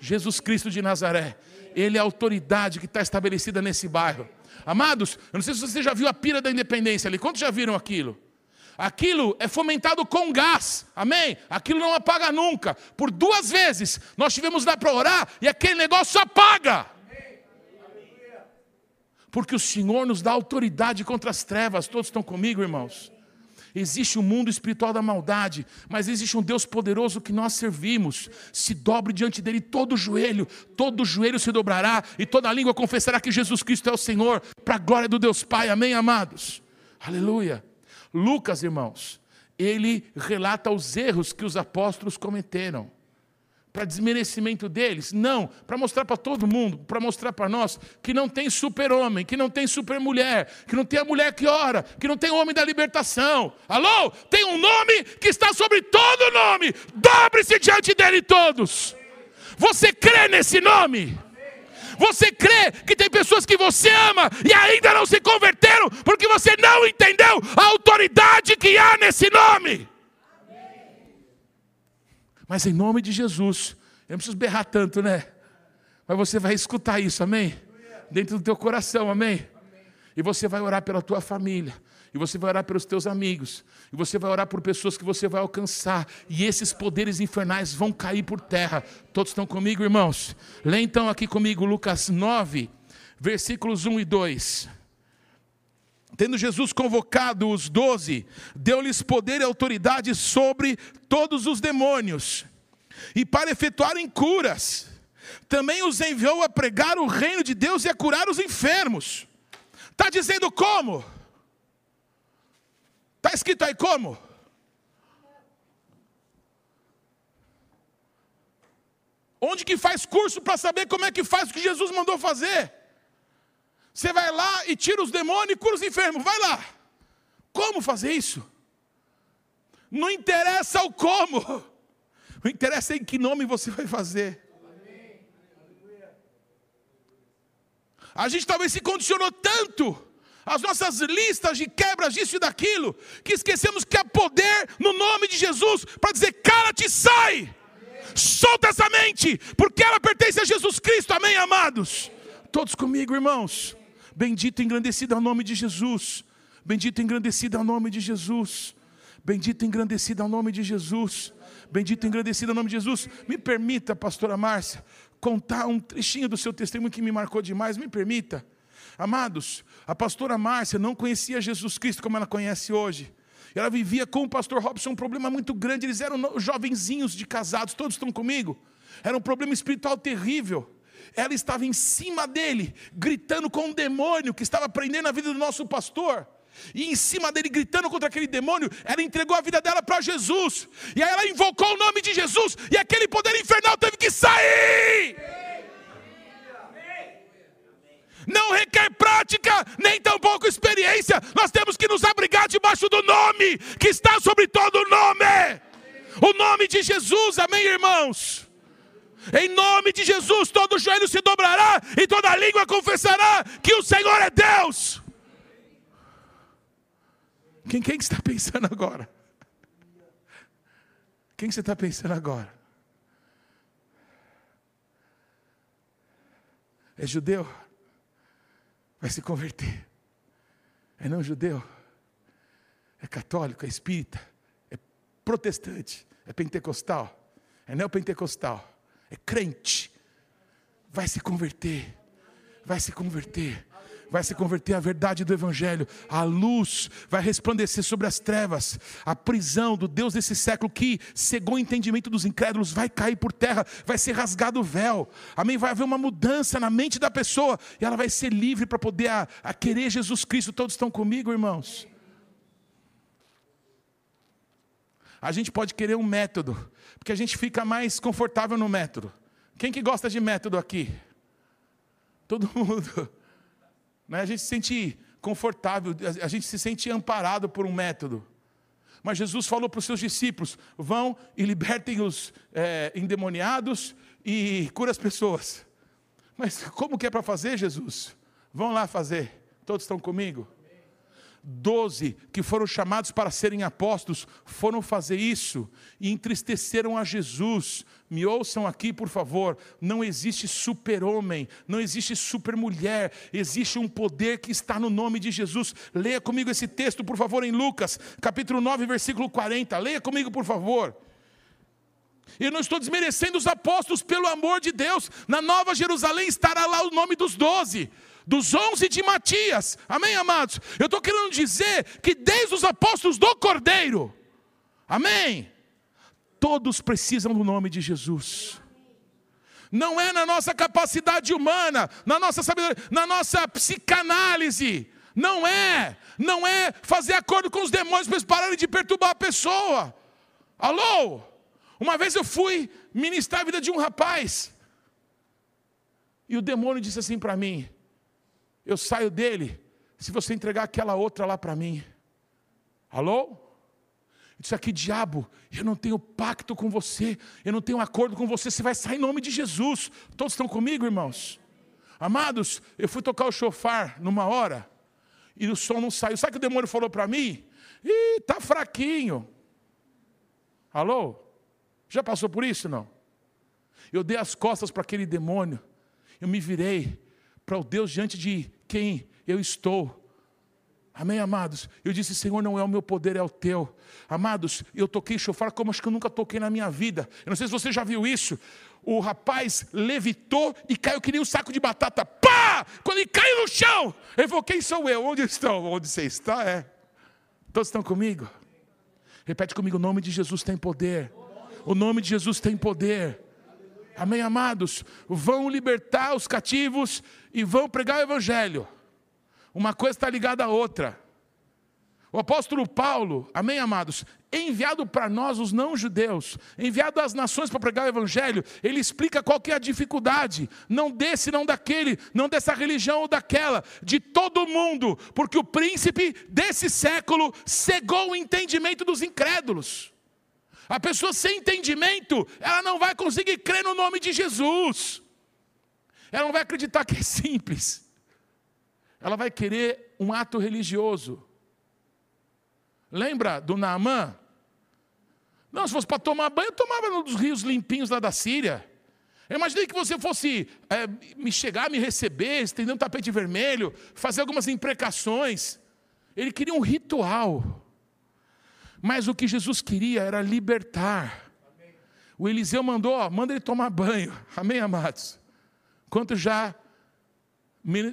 Jesus Cristo de Nazaré. Ele é a autoridade que está estabelecida nesse bairro. Amados, eu não sei se você já viu a pira da independência ali. Quantos já viram aquilo? Aquilo é fomentado com gás, amém? Aquilo não apaga nunca. Por duas vezes nós tivemos lá para orar e aquele negócio apaga. Porque o Senhor nos dá autoridade contra as trevas. Todos estão comigo, irmãos? Existe um mundo espiritual da maldade, mas existe um Deus poderoso que nós servimos. Se dobre diante dele todo o joelho, todo o joelho se dobrará e toda língua confessará que Jesus Cristo é o Senhor, para a glória do Deus Pai. Amém, amados? Aleluia. Lucas, irmãos, ele relata os erros que os apóstolos cometeram. Para desmerecimento deles? Não, para mostrar para todo mundo, para mostrar para nós que não tem super-homem, que não tem super-mulher, que não tem a mulher que ora, que não tem o homem da libertação. Alô? Tem um nome que está sobre todo nome. Dobre-se diante dele todos. Você crê nesse nome? Você crê que tem pessoas que você ama e ainda não se converteram porque você não entendeu a autoridade que há nesse nome? Mas em nome de Jesus, eu não preciso berrar tanto, né? Mas você vai escutar isso, amém? Dentro do teu coração, amém? E você vai orar pela tua família, e você vai orar pelos teus amigos, e você vai orar por pessoas que você vai alcançar, e esses poderes infernais vão cair por terra. Todos estão comigo, irmãos? Lê então aqui comigo Lucas 9, versículos 1 e 2. Tendo Jesus convocado os doze, deu-lhes poder e autoridade sobre todos os demônios, e para efetuarem curas, também os enviou a pregar o reino de Deus e a curar os enfermos. Está dizendo como? Está escrito aí como? Onde que faz curso para saber como é que faz o que Jesus mandou fazer? Você vai lá e tira os demônios e cura os enfermos. Vai lá. Como fazer isso? Não interessa o como. Não interessa em que nome você vai fazer. A gente talvez se condicionou tanto as nossas listas de quebras disso e daquilo, que esquecemos que há poder no nome de Jesus para dizer: cala-te, sai, solta essa mente, porque ela pertence a Jesus Cristo, amém, amados? Todos comigo, irmãos. Bendito e engrandecido é o nome de Jesus. Bendito e engrandecido é o nome de Jesus. Bendito e engrandecido é o nome de Jesus. Bendito e engrandecido é o nome de Jesus. Me permita, pastora Márcia, contar um trechinho do seu testemunho que me marcou demais. Me permita. Amados, a pastora Márcia não conhecia Jesus Cristo como ela conhece hoje. Ela vivia com o pastor Robson um problema muito grande. Eles eram jovenzinhos de casados, todos estão comigo. Era um problema espiritual terrível. Ela estava em cima dele, gritando com um demônio que estava prendendo a vida do nosso pastor. E em cima dele, gritando contra aquele demônio, ela entregou a vida dela para Jesus. E aí ela invocou o nome de Jesus, e aquele poder infernal teve que sair não requer prática, nem tampouco experiência. Nós temos que nos abrigar debaixo do nome que está sobre todo nome. O nome de Jesus, amém, irmãos? Em nome de Jesus, todo joelho se dobrará e toda língua confessará que o Senhor é Deus. Quem, quem está pensando agora? Quem você está pensando agora? É judeu? Vai se converter. É não judeu, é católico, é espírita, é protestante, é pentecostal, é neopentecostal, é crente, vai se converter, vai se converter vai se converter à verdade do Evangelho, a luz vai resplandecer sobre as trevas, a prisão do Deus desse século que cegou o entendimento dos incrédulos vai cair por terra, vai ser rasgado o véu, amém? Vai haver uma mudança na mente da pessoa e ela vai ser livre para poder a, a querer Jesus Cristo. Todos estão comigo, irmãos? A gente pode querer um método, porque a gente fica mais confortável no método. Quem que gosta de método aqui? Todo [laughs] mundo. Né? A gente se sente confortável, a gente se sente amparado por um método. Mas Jesus falou para os seus discípulos: vão e libertem os é, endemoniados e cura as pessoas. Mas como que é para fazer, Jesus? Vão lá fazer. Todos estão comigo? Doze que foram chamados para serem apóstolos foram fazer isso e entristeceram a Jesus. Me ouçam aqui, por favor. Não existe super-homem, não existe super-mulher, existe um poder que está no nome de Jesus. Leia comigo esse texto, por favor, em Lucas, capítulo 9, versículo 40. Leia comigo, por favor. Eu não estou desmerecendo os apóstolos, pelo amor de Deus. Na Nova Jerusalém estará lá o nome dos doze dos onze de Matias. Amém, amados? Eu estou querendo dizer que desde os apóstolos do Cordeiro, amém? Todos precisam do nome de Jesus. Não é na nossa capacidade humana, na nossa sabedoria, na nossa psicanálise, Não é, não é fazer acordo com os demônios para eles pararem de perturbar a pessoa. Alô? Uma vez eu fui ministrar a vida de um rapaz. E o demônio disse assim para mim: Eu saio dele se você entregar aquela outra lá para mim. Alô? Isso aqui, diabo, eu não tenho pacto com você, eu não tenho acordo com você, você vai sair em nome de Jesus. Todos estão comigo, irmãos? Amados, eu fui tocar o chofar numa hora e o som não saiu. Sabe o que o demônio falou para mim? Ih, tá fraquinho. Alô? Já passou por isso não? Eu dei as costas para aquele demônio. Eu me virei para o Deus diante de quem eu estou. Amém, amados? Eu disse, Senhor, não é o meu poder, é o teu. Amados, eu toquei chofar como acho que eu nunca toquei na minha vida. Eu não sei se você já viu isso. O rapaz levitou e caiu que nem um saco de batata. Pá! Quando ele caiu no chão, ele falou: Quem sou eu? Onde estão? Onde você está? É. Todos estão comigo? Repete comigo: o nome de Jesus tem poder. O nome de Jesus tem poder. Amém, amados? Vão libertar os cativos e vão pregar o Evangelho. Uma coisa está ligada à outra. O apóstolo Paulo, amém, amados, enviado para nós, os não-judeus, enviado às nações para pregar o evangelho, ele explica qual que é a dificuldade, não desse, não daquele, não dessa religião ou daquela, de todo mundo, porque o príncipe desse século cegou o entendimento dos incrédulos. A pessoa sem entendimento, ela não vai conseguir crer no nome de Jesus. Ela não vai acreditar que é simples. Ela vai querer um ato religioso. Lembra do Naamã? Não, se fosse para tomar banho, eu tomava nos rios limpinhos lá da Síria. Eu imaginei que você fosse é, me chegar, me receber, estender um tapete vermelho, fazer algumas imprecações. Ele queria um ritual. Mas o que Jesus queria era libertar. O Eliseu mandou, ó, manda ele tomar banho. [laughs] Amém, amados? Quantos já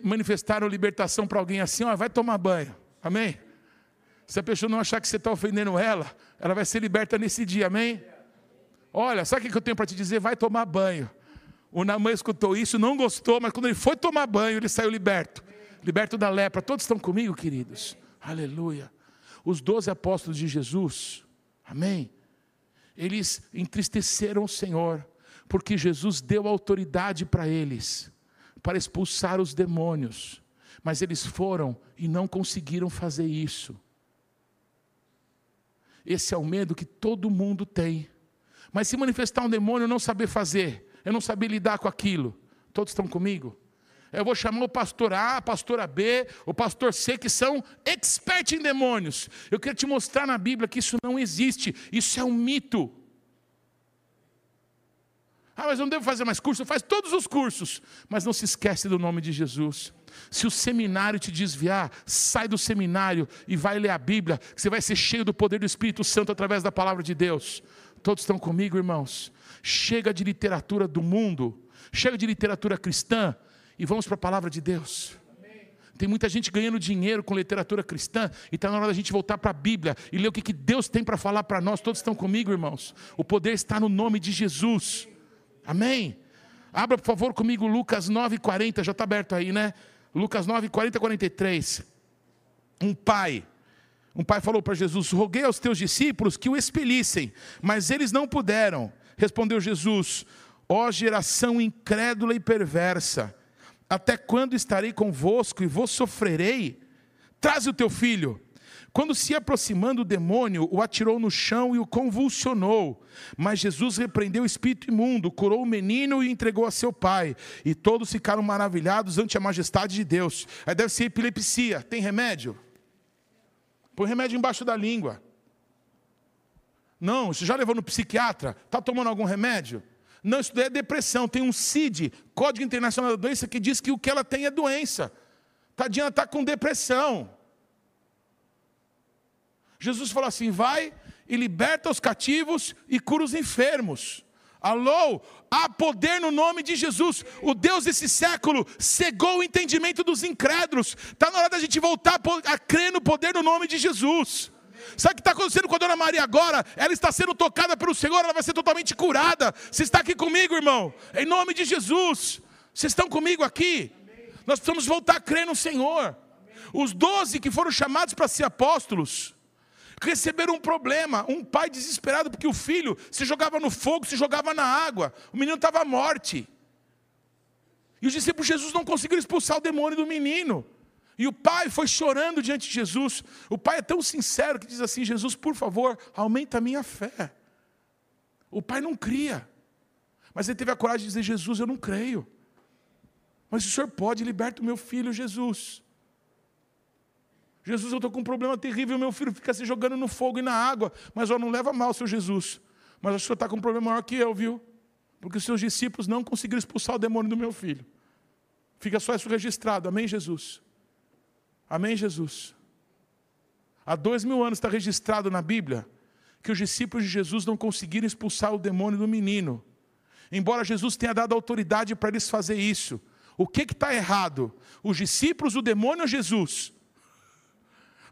manifestaram libertação para alguém assim, ó, vai tomar banho. Amém? Se a pessoa não achar que você está ofendendo ela, ela vai ser liberta nesse dia, amém? Olha, sabe o que eu tenho para te dizer? Vai tomar banho. O Namã escutou isso, não gostou, mas quando ele foi tomar banho, ele saiu liberto. Liberto da lepra. Todos estão comigo, queridos? Aleluia. Os doze apóstolos de Jesus, amém? Eles entristeceram o Senhor, porque Jesus deu autoridade para eles, para expulsar os demônios. Mas eles foram e não conseguiram fazer isso. Esse é o medo que todo mundo tem. Mas se manifestar um demônio, eu não saber fazer, eu não saber lidar com aquilo. Todos estão comigo? Eu vou chamar o pastor A, a pastora B, o pastor C, que são experts em demônios. Eu quero te mostrar na Bíblia que isso não existe, isso é um mito. Ah, mas eu não devo fazer mais curso? Faz todos os cursos, mas não se esquece do nome de Jesus. Se o seminário te desviar, sai do seminário e vai ler a Bíblia, que você vai ser cheio do poder do Espírito Santo através da palavra de Deus. Todos estão comigo, irmãos? Chega de literatura do mundo, chega de literatura cristã e vamos para a palavra de Deus. Tem muita gente ganhando dinheiro com literatura cristã e está na hora da gente voltar para a Bíblia e ler o que, que Deus tem para falar para nós. Todos estão comigo, irmãos? O poder está no nome de Jesus. Amém? Abra, por favor, comigo Lucas 9,40, já está aberto aí, né? Lucas 9, 40 43. Um pai, um pai falou para Jesus: Roguei aos teus discípulos que o expelissem, mas eles não puderam. Respondeu Jesus: Ó geração incrédula e perversa, até quando estarei convosco e vos sofrerei? Traze o teu filho. Quando se aproximando o demônio, o atirou no chão e o convulsionou. Mas Jesus repreendeu o espírito imundo, curou o menino e entregou a seu pai. E todos ficaram maravilhados ante a majestade de Deus. Aí deve ser epilepsia. Tem remédio? Põe remédio embaixo da língua. Não, você já levou no psiquiatra? Está tomando algum remédio? Não, isso é depressão. Tem um CID, Código Internacional da Doença, que diz que o que ela tem é doença. Tadinha está com depressão. Jesus falou assim: vai e liberta os cativos e cura os enfermos. Alô, há poder no nome de Jesus. O Deus desse século cegou o entendimento dos incrédulos. Está na hora da gente voltar a crer no poder no nome de Jesus. Sabe o que está acontecendo com a dona Maria agora? Ela está sendo tocada pelo Senhor, ela vai ser totalmente curada. Você está aqui comigo, irmão? Em nome de Jesus. Vocês estão comigo aqui? Nós precisamos voltar a crer no Senhor. Os doze que foram chamados para ser apóstolos receberam um problema. Um pai desesperado porque o filho se jogava no fogo, se jogava na água. O menino estava à morte. E os discípulos de Jesus não conseguiram expulsar o demônio do menino. E o pai foi chorando diante de Jesus. O pai é tão sincero que diz assim: Jesus, por favor, aumenta a minha fé. O pai não cria. Mas ele teve a coragem de dizer: Jesus, eu não creio. Mas o senhor pode, liberta o meu filho, Jesus. Jesus, eu estou com um problema terrível, meu filho fica se jogando no fogo e na água. Mas ó, não leva mal, seu Jesus. Mas o senhor está com um problema maior que eu, viu? Porque os seus discípulos não conseguiram expulsar o demônio do meu filho. Fica só isso registrado. Amém, Jesus? Amém, Jesus? Há dois mil anos está registrado na Bíblia que os discípulos de Jesus não conseguiram expulsar o demônio do menino. Embora Jesus tenha dado autoridade para eles fazer isso. O que está errado? Os discípulos, o demônio ou Jesus?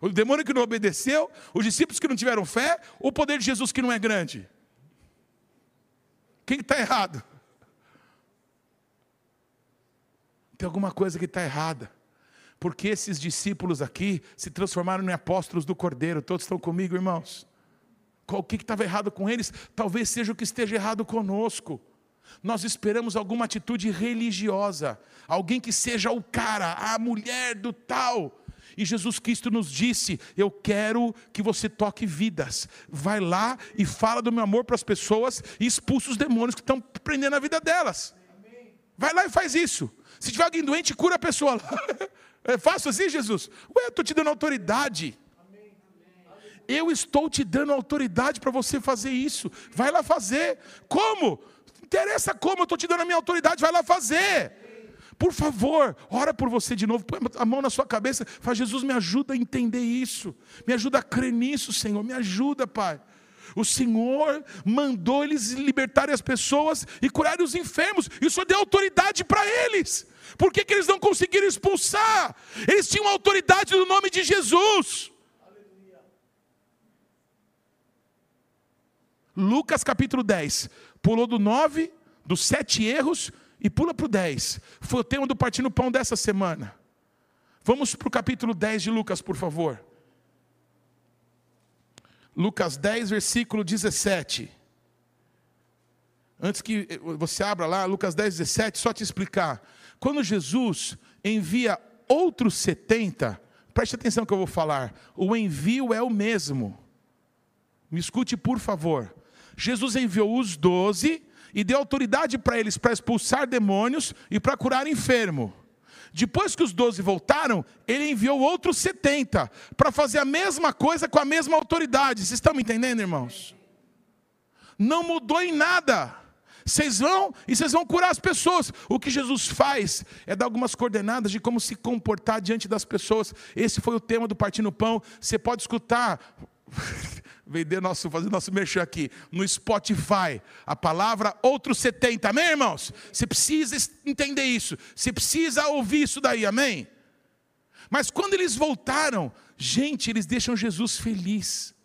O demônio que não obedeceu, os discípulos que não tiveram fé, o poder de Jesus que não é grande? Quem está errado? Tem alguma coisa que está errada. Porque esses discípulos aqui se transformaram em apóstolos do Cordeiro. Todos estão comigo, irmãos? O que estava errado com eles? Talvez seja o que esteja errado conosco. Nós esperamos alguma atitude religiosa, alguém que seja o cara, a mulher do tal. E Jesus Cristo nos disse: Eu quero que você toque vidas. Vai lá e fala do meu amor para as pessoas e expulsa os demônios que estão prendendo a vida delas. Vai lá e faz isso. Se tiver alguém doente, cura a pessoa lá. [laughs] É fácil assim, Jesus? Ué, eu estou te dando autoridade. Eu estou te dando autoridade para você fazer isso. Vai lá fazer. Como? interessa como, eu estou te dando a minha autoridade, vai lá fazer. Por favor, ora por você de novo, põe a mão na sua cabeça, fala, Jesus, me ajuda a entender isso, me ajuda a crer nisso, Senhor, me ajuda, Pai. O Senhor mandou eles libertarem as pessoas e curarem os enfermos, e o Senhor deu autoridade para eles. Por que, que eles não conseguiram expulsar? Eles tinham autoridade no nome de Jesus. Lucas capítulo 10 pulou do 9, dos sete erros, e pula para o 10. Foi o tema do Partindo Pão dessa semana. Vamos para o capítulo 10 de Lucas, por favor. Lucas 10, versículo 17. Antes que você abra lá, Lucas 10, 17, só te explicar. Quando Jesus envia outros 70, preste atenção que eu vou falar. O envio é o mesmo. Me escute, por favor. Jesus enviou os doze e deu autoridade para eles para expulsar demônios e para curar enfermo. Depois que os doze voltaram, ele enviou outros setenta para fazer a mesma coisa com a mesma autoridade. Vocês estão me entendendo, irmãos? Não mudou em nada. Vocês vão e vocês vão curar as pessoas. O que Jesus faz é dar algumas coordenadas de como se comportar diante das pessoas. Esse foi o tema do Partindo Pão. Você pode escutar [laughs] vender nosso, fazer nosso merchan aqui, no Spotify, a palavra outros 70, amém, irmãos? Você precisa entender isso, você precisa ouvir isso daí, amém? Mas quando eles voltaram, gente, eles deixam Jesus feliz.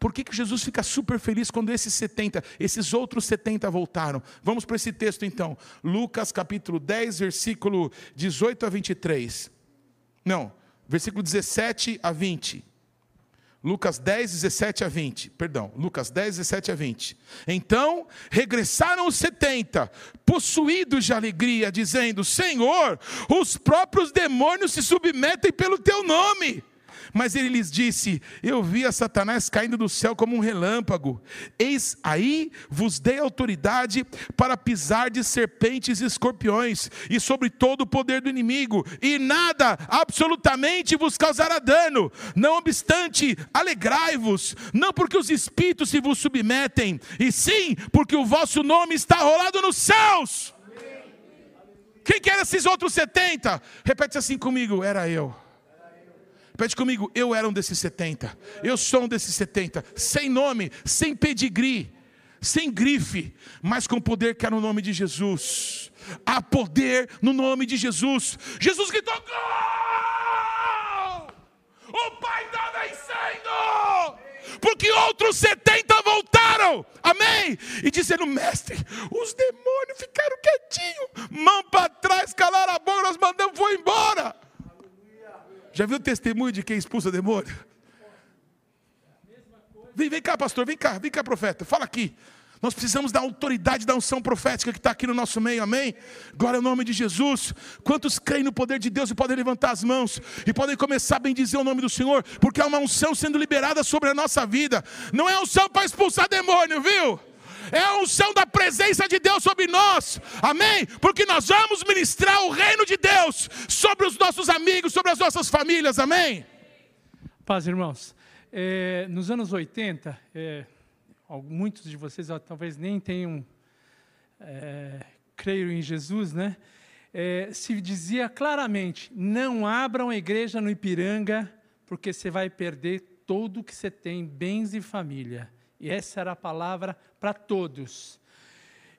Por que, que Jesus fica super feliz quando esses 70, esses outros 70 voltaram? Vamos para esse texto então. Lucas capítulo 10, versículo 18 a 23. Não, versículo 17 a 20. Lucas 10, 17 a 20. Perdão, Lucas 10, 17 a 20. Então regressaram os setenta, possuídos de alegria, dizendo: Senhor, os próprios demônios se submetem pelo teu nome. Mas ele lhes disse: Eu vi a Satanás caindo do céu como um relâmpago. Eis aí vos dei autoridade para pisar de serpentes e escorpiões, e sobre todo o poder do inimigo, e nada absolutamente vos causará dano. Não obstante, alegrai-vos, não porque os espíritos se vos submetem, e sim porque o vosso nome está rolado nos céus. Quem que esses outros setenta? Repete assim comigo: era eu. Repete comigo, eu era um desses 70. Eu sou um desses 70. Sem nome, sem pedigree, sem grife, mas com poder que é no nome de Jesus. Há poder no nome de Jesus. Jesus gritou: Gol! O Pai está vencendo! Porque outros 70 voltaram, amém? E dizendo, mestre, os demônios Já viu o testemunho de quem expulsa demônio? Vem, vem cá, pastor, vem cá, vem cá, profeta, fala aqui. Nós precisamos da autoridade da unção profética que está aqui no nosso meio, amém? Glória ao nome de Jesus. Quantos creem no poder de Deus e podem levantar as mãos e podem começar a bendizer o nome do Senhor, porque há uma unção sendo liberada sobre a nossa vida. Não é unção para expulsar demônio, viu? É a unção da presença de Deus sobre nós, amém? Porque nós vamos ministrar o reino de Deus sobre os nossos amigos, sobre as nossas famílias, amém? Paz, irmãos. É, nos anos 80, é, muitos de vocês talvez nem tenham é, creio em Jesus, né? É, se dizia claramente: não abram a igreja no Ipiranga, porque você vai perder tudo que você tem, bens e família. E essa era a palavra para todos.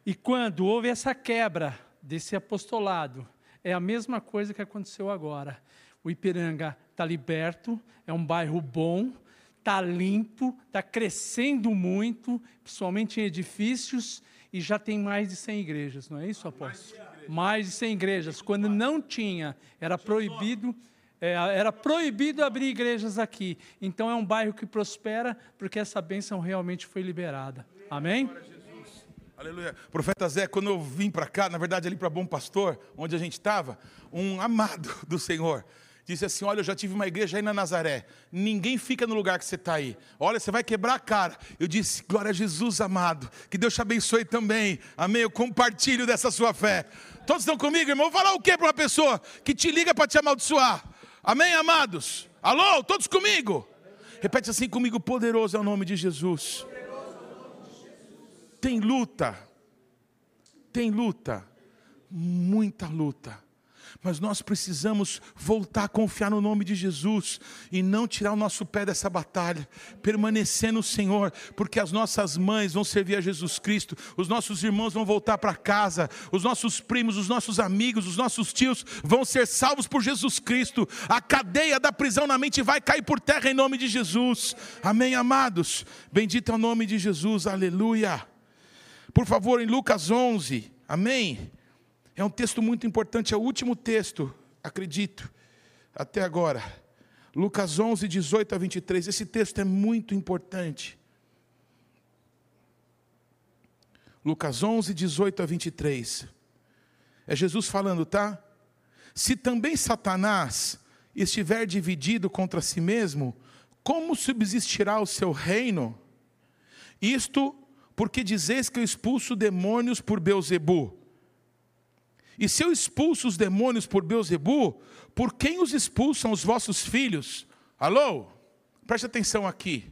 E quando houve essa quebra desse apostolado, é a mesma coisa que aconteceu agora. O Ipiranga está liberto, é um bairro bom, está limpo, está crescendo muito, principalmente em edifícios, e já tem mais de 100 igrejas, não é isso, apóstolo? Mais de 100 igrejas. Quando não tinha, era proibido, era proibido abrir igrejas aqui. Então é um bairro que prospera, porque essa bênção realmente foi liberada. Amém? Aleluia. Profeta Zé, quando eu vim para cá, na verdade ali para Bom Pastor, onde a gente estava, um amado [laughs] do Senhor, disse assim: Olha, eu já tive uma igreja aí na Nazaré. Ninguém fica no lugar que você está aí. Olha, você vai quebrar a cara. Eu disse: Glória a Jesus, amado. Que Deus te abençoe também. Amém. Eu compartilho dessa sua fé. Todos estão comigo, irmão? Vou falar o que para uma pessoa que te liga para te amaldiçoar? Amém, amados? Alô, todos comigo? Repete assim comigo: Poderoso é o nome de Jesus. Tem luta. Tem luta. Muita luta mas nós precisamos voltar a confiar no nome de Jesus e não tirar o nosso pé dessa batalha, permanecer no Senhor, porque as nossas mães vão servir a Jesus Cristo, os nossos irmãos vão voltar para casa, os nossos primos, os nossos amigos, os nossos tios vão ser salvos por Jesus Cristo, a cadeia da prisão na mente vai cair por terra em nome de Jesus, amém, amados? Bendito é o nome de Jesus, aleluia. Por favor, em Lucas 11, amém? É um texto muito importante, é o último texto, acredito, até agora. Lucas 11, 18 a 23. Esse texto é muito importante. Lucas 11, 18 a 23. É Jesus falando, tá? Se também Satanás estiver dividido contra si mesmo, como subsistirá o seu reino? Isto porque dizeis que eu expulso demônios por Beuzebu. E se eu expulso os demônios por Beuzebu, por quem os expulsam os vossos filhos? Alô? Preste atenção aqui.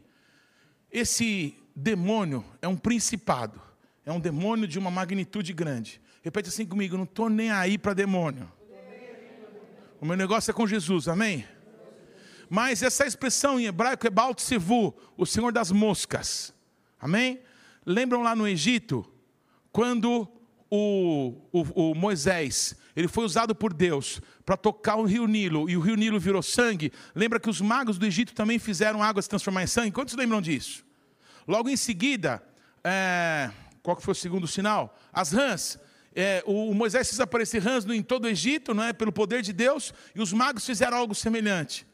Esse demônio é um principado. É um demônio de uma magnitude grande. Repete assim comigo, não estou nem aí para demônio. O meu negócio é com Jesus, amém? Mas essa expressão em hebraico é Baal Tsevu, o Senhor das moscas. Amém? Lembram lá no Egito, quando o, o, o Moisés, ele foi usado por Deus para tocar o rio Nilo, e o rio Nilo virou sangue. Lembra que os magos do Egito também fizeram água se transformar em sangue? Quantos lembram disso? Logo em seguida, é, qual que foi o segundo sinal? As rãs. É, o, o, Moisés fez aparecer rãs em todo o Egito, não é? pelo poder de Deus, e os magos fizeram algo semelhante.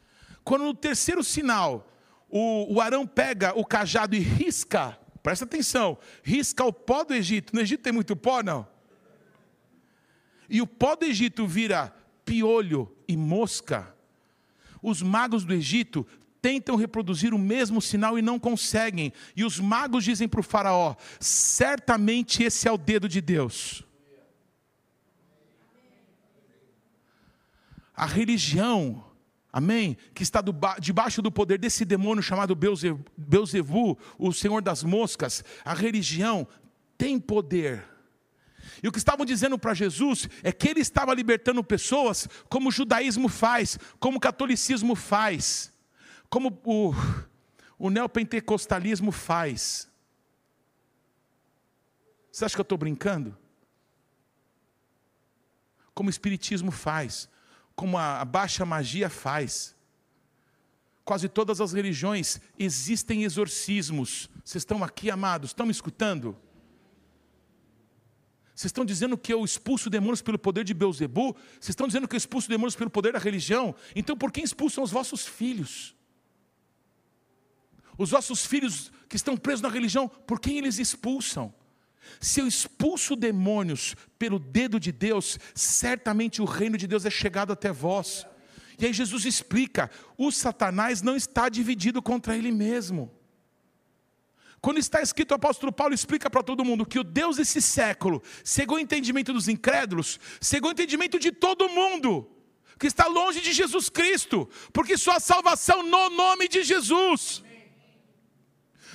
Quando no terceiro sinal, o, o Arão pega o cajado e risca Presta atenção. Risca o pó do Egito. No Egito tem muito pó, não? E o pó do Egito vira piolho e mosca. Os magos do Egito tentam reproduzir o mesmo sinal e não conseguem. E os magos dizem para o Faraó: certamente esse é o dedo de Deus. A religião amém? Que está do, debaixo do poder desse demônio chamado Beuzevu, o senhor das moscas. A religião tem poder. E o que estavam dizendo para Jesus é que ele estava libertando pessoas como o judaísmo faz, como o catolicismo faz, como o, o neopentecostalismo faz. Você acha que eu estou brincando? Como o espiritismo faz, como a baixa magia faz. Quase todas as religiões existem exorcismos. Vocês estão aqui, amados? Estão me escutando? Vocês estão dizendo que eu expulso demônios pelo poder de Beuzebu? Vocês estão dizendo que eu expulso demônios pelo poder da religião? Então por que expulsam os vossos filhos? Os vossos filhos que estão presos na religião, por quem eles expulsam? Se eu expulso demônios pelo dedo de Deus, certamente o reino de Deus é chegado até vós. E aí Jesus explica: o Satanás não está dividido contra ele mesmo. Quando está escrito, o apóstolo Paulo explica para todo mundo que o Deus desse século cegou o entendimento dos incrédulos, cegou o entendimento de todo mundo, que está longe de Jesus Cristo, porque só há salvação no nome de Jesus.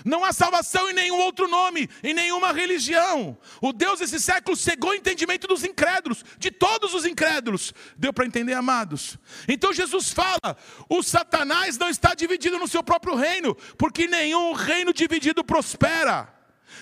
Não há salvação em nenhum outro nome, em nenhuma religião. O Deus desse século cegou o entendimento dos incrédulos, de todos os incrédulos. Deu para entender, amados? Então Jesus fala: o Satanás não está dividido no seu próprio reino, porque nenhum reino dividido prospera.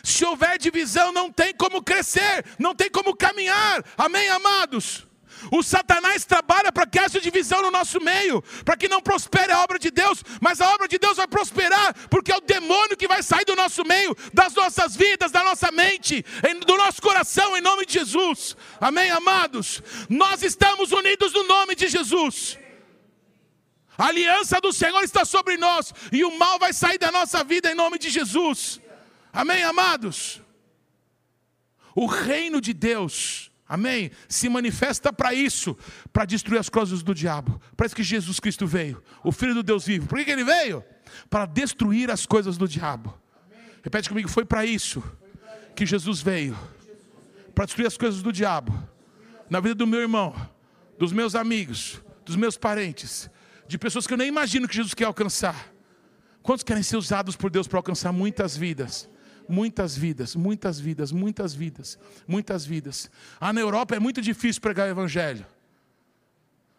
Se houver divisão, não tem como crescer, não tem como caminhar. Amém, amados? O Satanás trabalha para que haja divisão no nosso meio, para que não prospere a obra de Deus, mas a obra de Deus vai prosperar, porque é o demônio que vai sair do nosso meio, das nossas vidas, da nossa mente, do nosso coração, em nome de Jesus. Amém, amados? Nós estamos unidos no nome de Jesus. A aliança do Senhor está sobre nós, e o mal vai sair da nossa vida em nome de Jesus. Amém, amados? O reino de Deus Amém? Se manifesta para isso, para destruir as coisas do diabo. Parece que Jesus Cristo veio, o Filho do Deus vivo. Por que, que ele veio? Para destruir as coisas do diabo. Repete comigo, foi para isso que Jesus veio para destruir as coisas do diabo na vida do meu irmão, dos meus amigos, dos meus parentes, de pessoas que eu nem imagino que Jesus quer alcançar. Quantos querem ser usados por Deus para alcançar muitas vidas? Muitas vidas, muitas vidas, muitas vidas, muitas vidas. Ah, na Europa é muito difícil pregar o evangelho.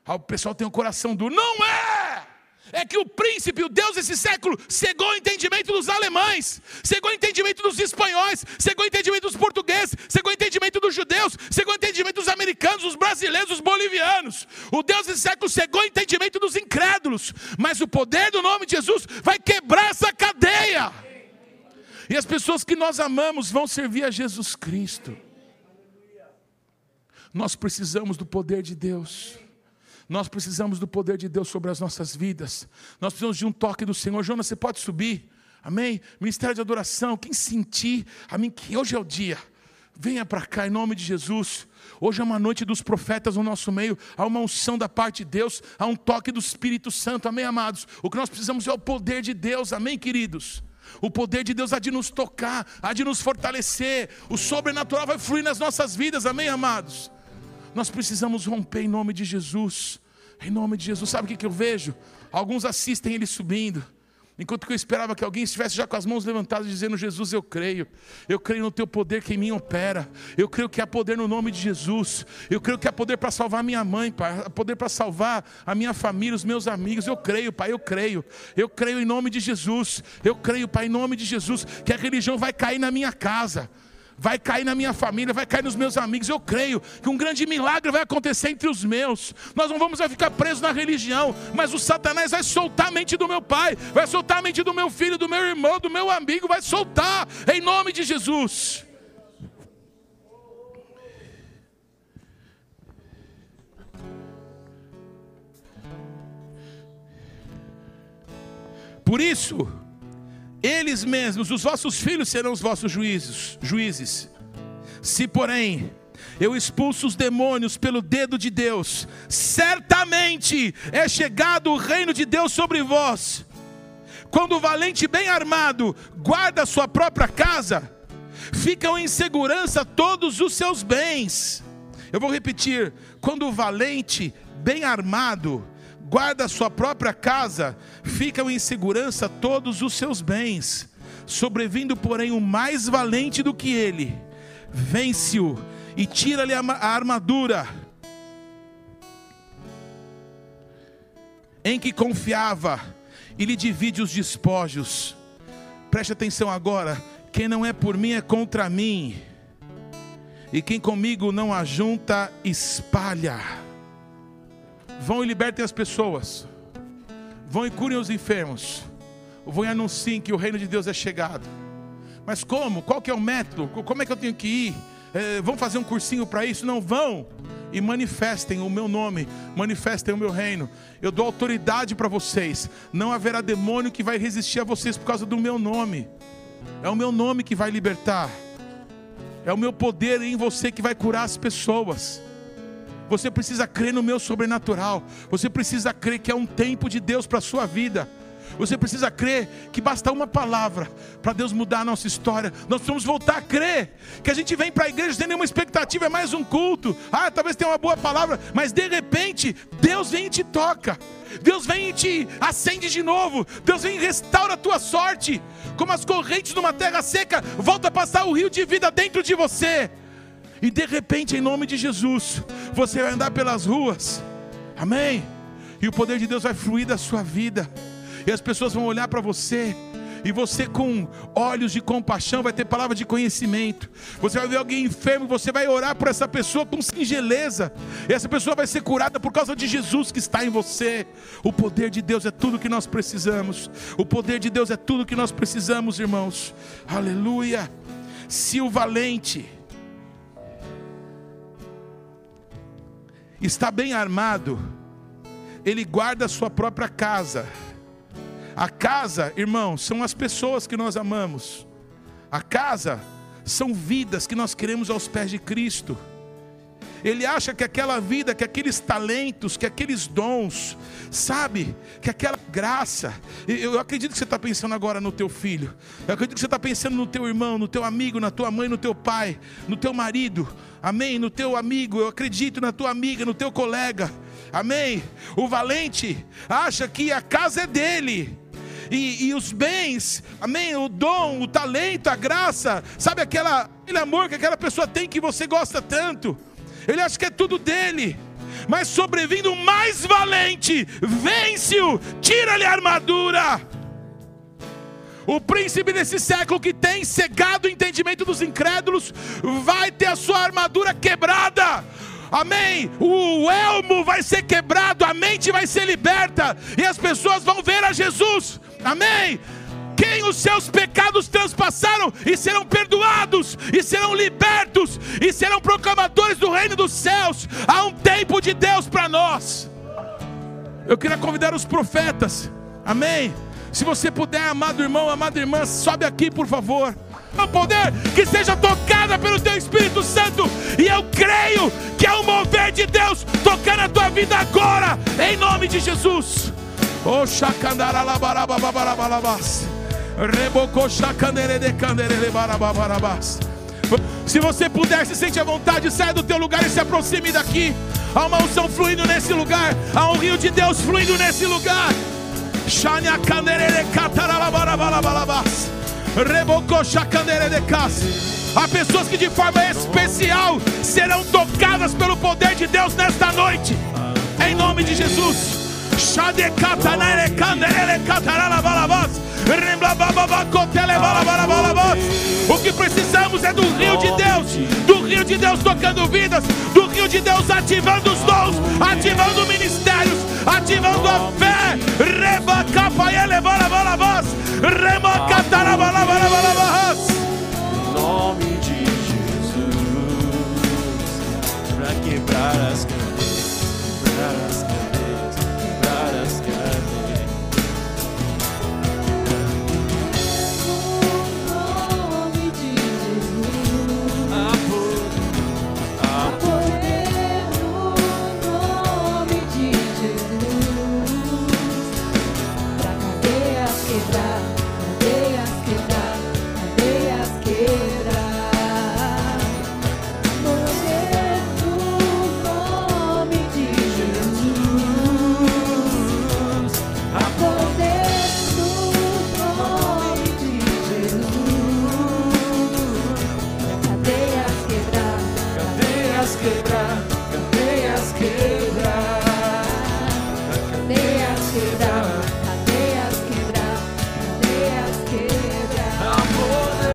Ah, o pessoal tem o coração duro. Não é! É que o príncipe, o Deus desse século, cegou o entendimento dos alemães, cegou o entendimento dos espanhóis, cegou o entendimento dos portugueses, cegou o entendimento dos judeus, cegou o entendimento dos americanos, dos brasileiros, dos bolivianos. O Deus desse século cegou o entendimento dos incrédulos, mas o poder do nome de Jesus vai quebrar essa cadeia. E as pessoas que nós amamos vão servir a Jesus Cristo. Nós precisamos do poder de Deus. Nós precisamos do poder de Deus sobre as nossas vidas. Nós precisamos de um toque do Senhor. Jonas, você pode subir? Amém? Ministério de adoração. Quem sentir, a mim, que hoje é o dia. Venha para cá em nome de Jesus. Hoje é uma noite dos profetas no nosso meio. Há uma unção da parte de Deus. Há um toque do Espírito Santo. Amém, amados? O que nós precisamos é o poder de Deus. Amém, queridos? O poder de Deus há de nos tocar, há de nos fortalecer. O sobrenatural vai fluir nas nossas vidas, amém, amados? Nós precisamos romper em nome de Jesus. Em nome de Jesus. Sabe o que eu vejo? Alguns assistem ele subindo. Enquanto que eu esperava que alguém estivesse já com as mãos levantadas, dizendo: Jesus, eu creio, eu creio no teu poder que em mim opera, eu creio que há poder no nome de Jesus, eu creio que há poder para salvar minha mãe, Pai, há poder para salvar a minha família, os meus amigos, eu creio, Pai, eu creio, eu creio em nome de Jesus, eu creio, Pai, em nome de Jesus, que a religião vai cair na minha casa vai cair na minha família, vai cair nos meus amigos. Eu creio que um grande milagre vai acontecer entre os meus. Nós não vamos ficar presos na religião, mas o Satanás vai soltar a mente do meu pai, vai soltar a mente do meu filho, do meu irmão, do meu amigo, vai soltar em nome de Jesus. Por isso, eles mesmos, os vossos filhos serão os vossos juízes, juízes. Se, porém, eu expulso os demônios pelo dedo de Deus, certamente é chegado o reino de Deus sobre vós. Quando o valente bem armado guarda sua própria casa, ficam em segurança todos os seus bens. Eu vou repetir: quando o valente bem armado guarda sua própria casa, ficam em segurança todos os seus bens. Sobrevindo, porém, o mais valente do que ele, vence-o e tira-lhe a armadura em que confiava e lhe divide os despojos. Preste atenção agora: quem não é por mim é contra mim, e quem comigo não ajunta, espalha. Vão e libertem as pessoas. Vão e curem os enfermos. Vão e anunciem que o reino de Deus é chegado. Mas como? Qual que é o método? Como é que eu tenho que ir? É, vão fazer um cursinho para isso? Não vão. E manifestem o meu nome, manifestem o meu reino. Eu dou autoridade para vocês. Não haverá demônio que vai resistir a vocês por causa do meu nome. É o meu nome que vai libertar. É o meu poder em você que vai curar as pessoas. Você precisa crer no meu sobrenatural. Você precisa crer que é um tempo de Deus para a sua vida. Você precisa crer que basta uma palavra para Deus mudar a nossa história. Nós precisamos voltar a crer que a gente vem para a igreja sem nenhuma expectativa, é mais um culto. Ah, talvez tenha uma boa palavra, mas de repente Deus vem e te toca. Deus vem e te acende de novo. Deus vem e restaura a tua sorte. Como as correntes numa terra seca, volta a passar o rio de vida dentro de você. E de repente, em nome de Jesus, você vai andar pelas ruas. Amém. E o poder de Deus vai fluir da sua vida e as pessoas vão olhar para você. E você, com olhos de compaixão, vai ter palavra de conhecimento. Você vai ver alguém enfermo, você vai orar por essa pessoa com singeleza. E essa pessoa vai ser curada por causa de Jesus que está em você. O poder de Deus é tudo que nós precisamos. O poder de Deus é tudo que nós precisamos, irmãos. Aleluia. Se o valente está bem armado, ele guarda a sua própria casa a casa, irmão, são as pessoas que nós amamos. A casa são vidas que nós queremos aos pés de Cristo. Ele acha que aquela vida, que aqueles talentos, que aqueles dons, sabe, que aquela graça. Eu acredito que você está pensando agora no teu filho. Eu acredito que você está pensando no teu irmão, no teu amigo, na tua mãe, no teu pai, no teu marido. Amém? No teu amigo. Eu acredito na tua amiga, no teu colega. Amém? O valente acha que a casa é dele e, e os bens, amém? O dom, o talento, a graça, sabe aquela, aquele amor que aquela pessoa tem que você gosta tanto. Ele acha que é tudo dele. Mas sobrevindo mais valente, vence-o, tira-lhe a armadura. O príncipe desse século que tem cegado o entendimento dos incrédulos, vai ter a sua armadura quebrada. Amém. O elmo vai ser quebrado, a mente vai ser liberta e as pessoas vão ver a Jesus. Amém quem os seus pecados transpassaram e serão perdoados, e serão libertos, e serão proclamadores do reino dos céus. Há um tempo de Deus para nós. Eu queria convidar os profetas, amém. Se você puder, amado irmão, amada irmã, sobe aqui, por favor. O poder que seja tocada pelo teu Espírito Santo, e eu creio que é o mover de Deus tocar na tua vida agora, em nome de Jesus. Oh, Se você puder, se sente à vontade, saia do teu lugar e se aproxime daqui. Há uma unção fluindo nesse lugar. Há um rio de Deus fluindo nesse lugar. Há pessoas que de forma especial serão tocadas pelo poder de Deus nesta noite. Em nome de Jesus. O que precisamos é do rio de Deus, do rio de Deus tocando vidas, do rio de Deus ativando os dons, ativando ministérios, ativando a fé. Reba capa e elevar a bola voz, rema catarabalabalabas. Em nome de Jesus, para quebrar as cadeias,